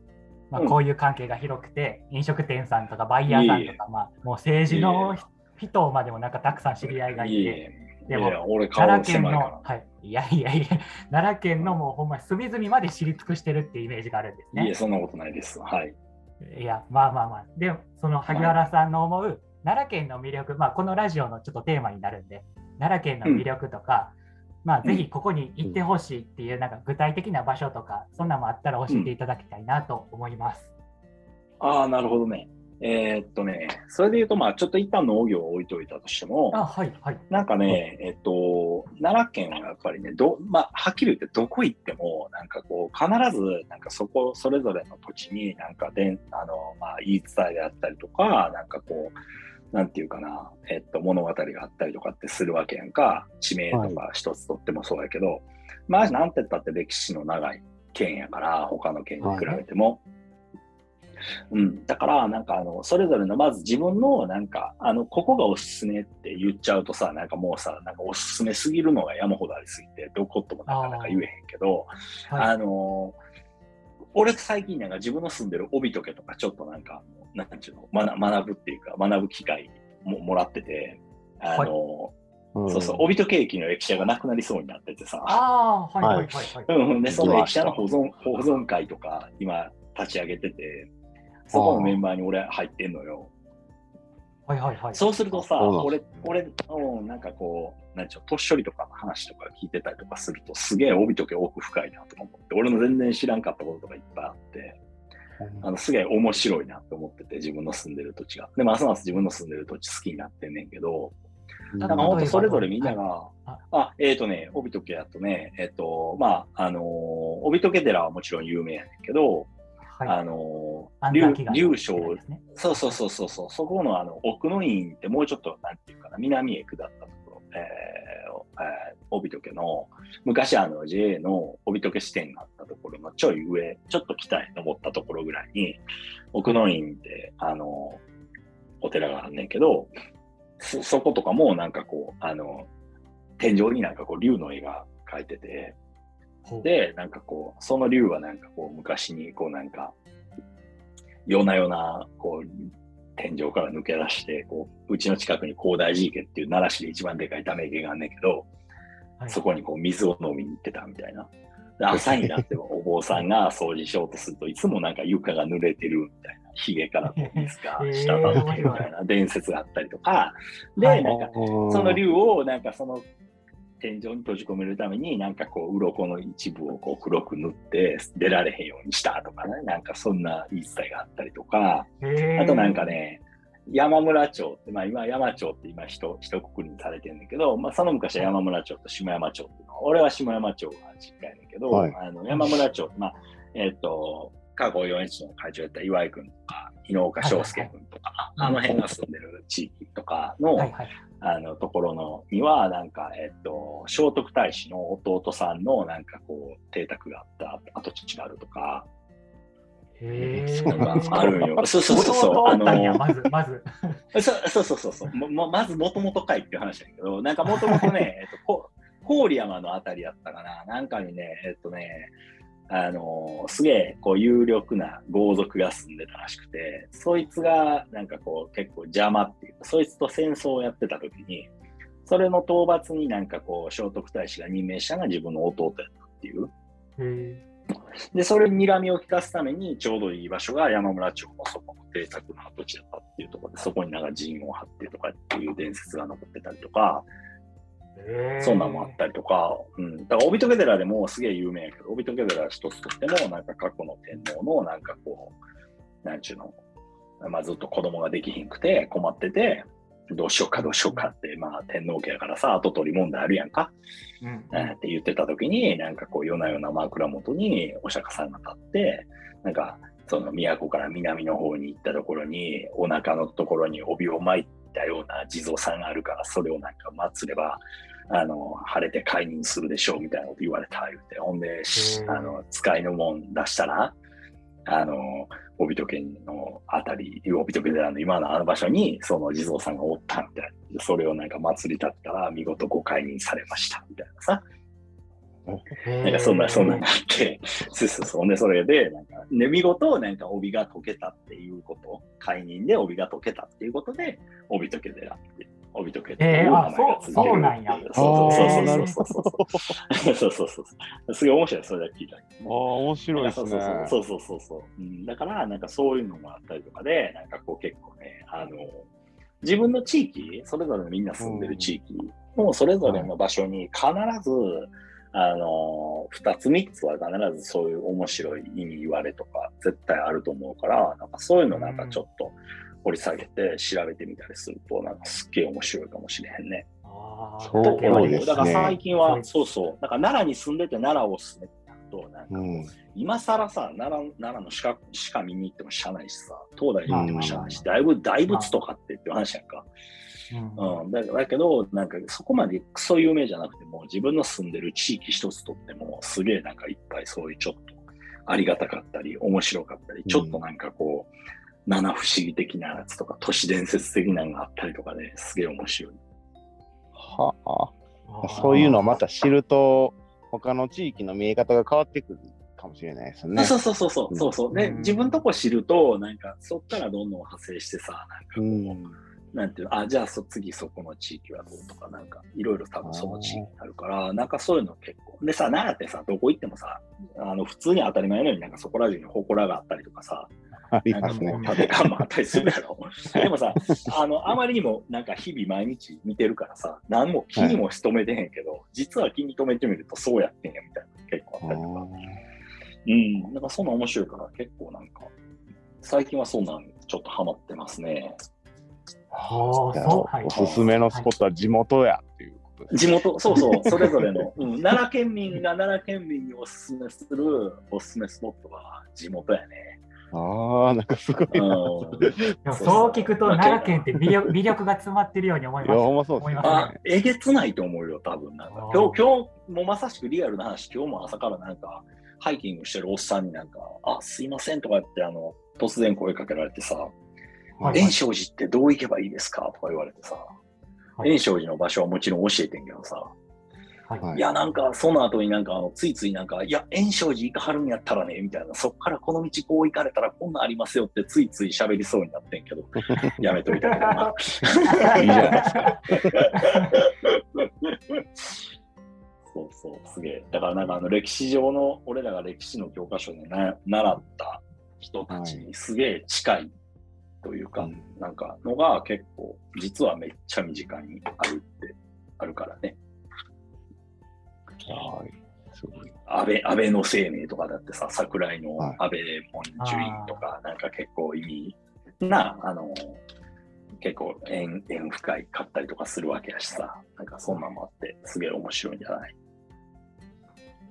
まあ、うんこういう関係が広くて、飲食店さんとかバイヤーさんとか、まあ、もう政治の人までもなんかたくさん知り合いがいて、い。でも奈良県の、はい、いやいやいや、奈良県のもうほんま隅々まで知り尽くしてるっていうイメージがあるんですら。いねや、。そんなことないです。はい。いや、まあまあまあ。でも、その萩原さんの思う奈良県の魅力、まあ、このラジオのちょっとテーマになるんで、奈良県の魅力とか、まあ、ぜひここに行ってほしいっていう、なんか具体的な場所とか、そんなのもあったら教えていただきたいなと思います。ああ、なるほどね。えーっとね、それで言うと、まあ、ちょっと一旦農業を置いといたとしても、あ、はい、はい。なんかね、えっと、奈良県はやっぱりね、どまあ、はっきり言ってどこ行っても、なんかこう、必ず、なんかそこ、それぞれの土地に、なんかでん、あの、まあ、言い伝えであったりとか、なんかこう、なんていうかな、えっと、物語があったりとかってするわけやんか、地名とか一つとってもそうやけど、まあ、なんて言ったって歴史の長い県やから、他の県に比べても。うん、だから、なんかあの、それぞれの、まず自分の、なんか、あの、ここがおすすめって言っちゃうとさ、なんかもうさ、なんかおすすめすぎるのが山ほどありすぎて、どこともなかなか言えへんけど、はい、あの俺最近なんか自分の住んでる帯時計とかちょっとなんか、なんていうの、学学ぶっていうか、学ぶ機会ももらってて、あの、そうそう、帯時計駅の駅舎がなくなりそうになっててさ、ああー、はい、はい、はい。はい。うんうん、で、その駅舎の保存、保存会とか今立ち上げてて、そこのメンバーに俺入ってんのよ。はい、はい、はい。そうするとさ、俺、俺、うん、なんかこう、なんちゅうの、年寄りとかの話とか聞いてたりとかすると、すげえ帯時計奥深いなとか思って、俺の全然知らんかったこととかいっぱいあって、あのすげえ面白いなって思ってて、自分の住んでる土地が。で、ますます自分の住んでる土地好きになってんねんけど、ななんか本当それぞれみんなが、はいあ、えっ、とね、帯時計やとね、えっ、と、まあ、あのー帯時計寺はもちろん有名やねんけど、はい。あの安ー、産祈願の龍龍将ですね。そうそうそうそうそう、そこのあの奥の院ってもうちょっとなんていうかな、南へ下ったところ、えーえー、帯時計の、昔あの JA の帯時計支店があったところのちょい上、ちょっと北へ登ったところぐらいに、奥の院ってあの、お寺があんねんけど、そ、そことかもなんかこう、あの、天井になんかこう竜の絵が描いてて、で、なんかこう、その竜はなんかこう、昔にこうなんか、夜な夜な、こう、天井から抜け出して、こう、うちの近くに広大寺池っていう奈良市で一番でかいため池があんねんけど、はい。そこにこう水を飲みに行ってたみたいな。で朝になってもお坊さんが掃除しようとするといつもなんか床が濡れてるみたいな、髭からこう水が滴ってるみたいな伝説があったりとか、で、はい。なんかその竜をなんかその天井に閉じ込めるためになんかこう鱗の一部をこう黒く塗って出られへんようにしたとかね、なんかそんな言い伝えがあったりとか、あとなんかね、山村町って、まあ今山町って今一一括りにされてるんだけど、まあその昔は山村町と下山町っていうの俺は下山町が実家やねんけど、はい。あの山村町まあ、えっ、と、加護四一の会長やった岩井君とか、井の岡翔介君とか、はい。はいあの辺が住んでる地域とかの、はいはい。あのところのには、なんか、えっと、聖徳太子の弟さんの、なんかこう、邸宅があった跡地があるとか、へそうなんーかあるんよ。そうそうそうそう。あの、まず、まず。そうそうそうそうそう。ももまず、もともとかいっていう話だけど、なんかもともとね、えっと、こ郡山のあたりやったかな。なんかにね、えっとね、あのすげえ、こう、有力な豪族が住んでたらしくて、そいつが、なんかこう、結構邪魔っていうか、そいつと戦争をやってた時に、それの討伐になんかこう、聖徳太子が任命したのが自分の弟やったっていう。へで、それに睨みを利かすために、ちょうどいい場所が山村町のそこの邸宅の跡地だったっていうところで、そこになんか陣を張ってとかっていう伝説が残ってたりとか、そんなんもあったりとか、うん。だから、帯解寺でもすげえ有名やけど、帯解寺一つとっても、なんか過去の天皇の、なんかこう、なんちゅうの、まあずっと子供ができひんくて困ってて、どうしようかどうしようかって、まあ天皇家やからさ、後取り問題あるやんか。うん、えって言ってた時に、なんかこう夜な夜な枕元にお釈迦さんが立って、なんかその都から南の方に行ったところに、お腹のところに帯を巻いたような地蔵さんがあるから、それをなんか祀れば、あの、晴れて解任するでしょうみたいなこと言われた言うて、ほんで、あの、使いのもん出したら、あの、帯戸家のあたり、帯戸家寺の今のあの場所に、その地蔵さんがおったみたいな。それをなんか祭り立ったら、見事ご解任されましたみたいなさ。なんかそんな、そんなのがあって、そうそうそう。で、それで、なんか、ね、見事、なんか帯が解けたっていうこと、解任で帯が解けたっていうことで、帯解け寺って帯解けていう名前がついてるなんや。そうそうそうそう。そうそうそう。すごい面白い、それだけ聞いた。ああ、面白いですね。そうそうそうそう。うん、だから、なんかそういうのもあったりとかで、なんかこう結構ね、あの、自分の地域、それぞれみんな住んでる地域のそれぞれの場所に必ず、あの、二つ三つは必ずそういう面白い意味言われとか絶対あると思うから、なんかそういうのなんかちょっと、掘り下げて調べてみたりすると、なんかすっげえ面白いかもしれへんね。あそうですね。だから最近は、そうそう、なんか奈良に住んでて奈良を進めてたと、なんか、うん、今更さ、奈良奈良の鹿鹿見に行ってもしゃあないしさ、東大に行ってもしゃあないし、うん、だいぶ大仏とかってって話やんか。うん、だだけど、なんかそこまでクソ有名じゃなくても、自分の住んでる地域一つとっても、すげえなんかいっぱいそういうちょっとありがたかったり、面白かったり、ちょっとなんかこう、七不思議的なやつとか、都市伝説的なのがあったりとかで、すげえ面白い。はあ。そういうのをまた知ると、他の地域の見え方が変わってくるかもしれないですね。そうそうそうそう。そうそう。で、自分とこ知ると、なんか、そっからどんどん派生してさ、なんかこう、うんなんていうあ、じゃあそ次そこの地域はどうとか、なんかいろいろ多分その地域になるから、なんかそういうの結構。でさ、奈良ってさ、どこ行ってもさ、あの普通に当たり前のようになんかそこら中に祠があったりとかさ、なんかもう縦看板あったりするやろ。でもさ、あの、あまりにもなんか日々毎日見てるからさ、何も気にもしとめてへんけど、はい、実は気に留めてみるとそうやってんやみたいな結構あったりとか。うん、なんかそんな面白いから結構なんか、最近はそんなんちょっとハマってますね。はあ、おすすめのスポットは地元やっていうこと地元、そうそう、それぞれの、うん、奈良県民が奈良県民におすすめするおすすめスポットは地元やね。ああ、なんかすごいな。そう聞くと、奈良県って魅力魅力が詰まってるように思います。いや、ほんまそうですね。あ、えげつないと思うよ、多分なんか。今日、今日もまさしくリアルな話、今日も朝からなんか、ハイキングしてるおっさんになんか、あ、すいませんとか言って、あの、突然声かけられてさ、はい、炎症寺ってどう行けばいいですか？とか言われてさ、はい、炎症寺の場所はもちろん教えてんけどさ、はい、いや、なんか、その後になんか、ついついなんか、いや、炎症寺行かはるんやったらね、みたいな、そっからこの道こう行かれたらこんなんありますよって、ついつい喋りそうになってんけど、やめといたけどな。いいじゃないですか。そうそう、すげえ。だからなんかあの歴史上の、俺らが歴史の教科書で、ね、習った人たちにすげえ近いというか、はい、なんかのが結構、実はめっちゃ身近にあるってあるからね。はい。すごい。安倍、安倍の生命とかだってさ、桜井の安倍文殊院とか、はい、なんか結構意味な、あの、結構縁縁深いかったりとかするわけやしさ、なんかそんなのもあって、すげえ面白いんじゃない？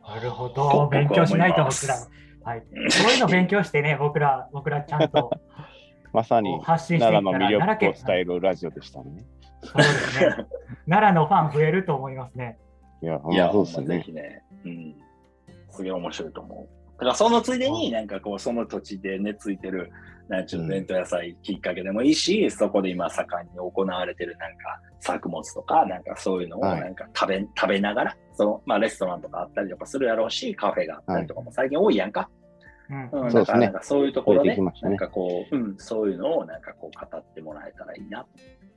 なるほど、勉強しないと僕ら。はい、そういうの勉強してね、僕ら、僕らちゃんと。まさに奈良の魅力を伝えるラジオでしたね。そうですね。奈良のファン増えると思いますね。いや、いやそうですね。ぜひね、うん。すげえ面白いと思う。だからそのついでに、なんかこう、その土地で根付いてる、なんちゅう弁当野菜きっかけでもいいし、うん、そこで今盛んに行われてるなんか作物とか、なんかそういうのをなんか食べ、はい、食べながら、その、まあレストランとかあったりとかするやろうし、カフェがあったりとかも最近多いやんか。うん、だからなんかそういうところで、ね、なんかこう、うん、そういうのをなんかこう語ってもらえたらいいな。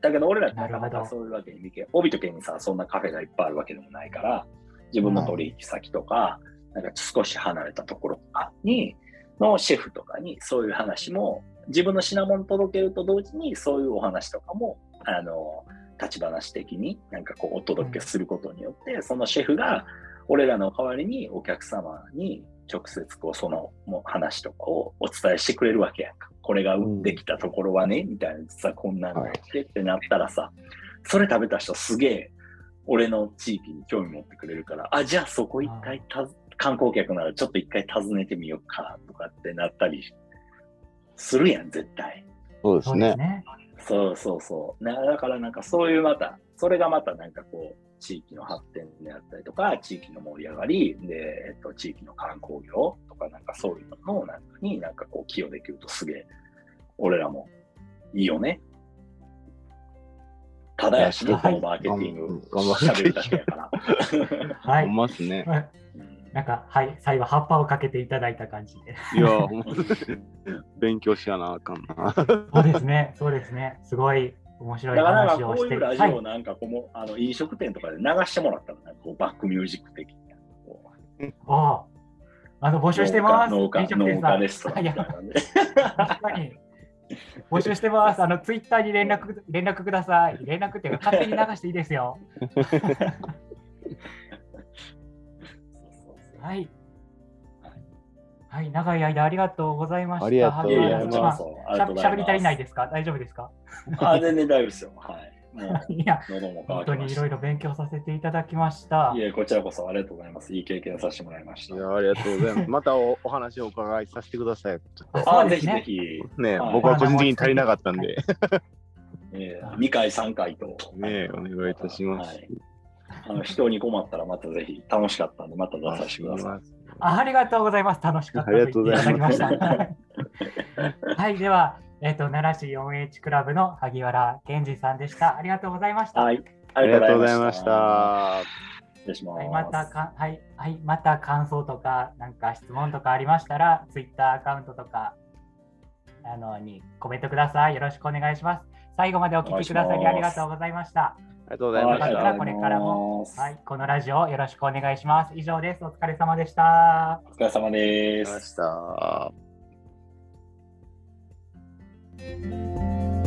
だけど俺らってなかなかそういうわけに見け、帯とけにさ、そんなカフェがいっぱいあるわけでもないから、自分の取引先とか、なんか少し離れたところとかに、のシェフとかにそういう話も、自分の品物届けると同時にそういうお話とかも、あの、立ち話的になんかこうお届けすることによって、そのシェフが俺らの代わりにお客様に直接こうそのもう話とかをお伝えしてくれるわけやんか。これが売ってきたところはね、みたいな、実はこんなんだってってなったらさ、それ食べた人すげえ俺の地域に興味持ってくれるから、あ、じゃあそこ一回た観光客ならちょっと一回訪ねてみようかとかってなったりするやん、絶対。そうですね。ね。そうそうそう。なだからなんかそういうまた、それがまたなんかこう、地域の発展であったりとか、地域の盛り上がり、で、えっと、地域の観光業とかなんかそういうののなんかになんかこう寄与できるとすげえ、俺らもいいよね。ただやしね、はいこのマーケティング、頑張って喋るだけやから。はいほん。まっすね。うんなんか、はい、最後、葉っぱをかけていただいた感じで。いや、ほんま勉強しやなあかんな。そうですね、そうですね。すごい面白いだからなん話をして。かこういうラジはいオなんかこうもあの飲食店とかで流してもらったらなんかこうバックミュージック的にこうあああの募集してます。農家飲食店さん農家で。確かに。募集してます。あのツイッターに連絡連絡ください。連絡っていうか勝手に流していいですよ。はい。はい、長い間ありがとうございました。ありがとうございますしゃべり足りないですか？大丈夫ですか？あ、全然大丈夫ですよ。はい。いや、本当に。いろいろ勉強させていただきましたい。え、こちらこそありがとうございます。いい経験させてもらいました。いや、ありがとうございます。またおお話をお伺いさせてください。あ、ぜひぜひ、とね、はい僕は個人的に足りなかったんで、えー、2回、3回と。ね、お願いいたしまはす。い。あの人に困ったらまたぜひ楽しかったんでまた出させてください。あありがとうございます。楽しかったと言っていただきました。ありはい、では、えっ、と、奈良市 4H クラブの萩原健二さんでした。ありがとうございました。はい。ありがとうございました。失礼します。はい、またか、はい、はい、また感想とか、なんか質問とかありましたら、ツイッターアカウントとか、あの、にコメントください。よろしくお願いします。最後までお聞きくださりありがとうございました。ありがとうございまはいした。よかったらこれからもはい、このラジオよろしくお願いします。以上です。お疲れ様でした。お疲れ様で。ありがとうございますした。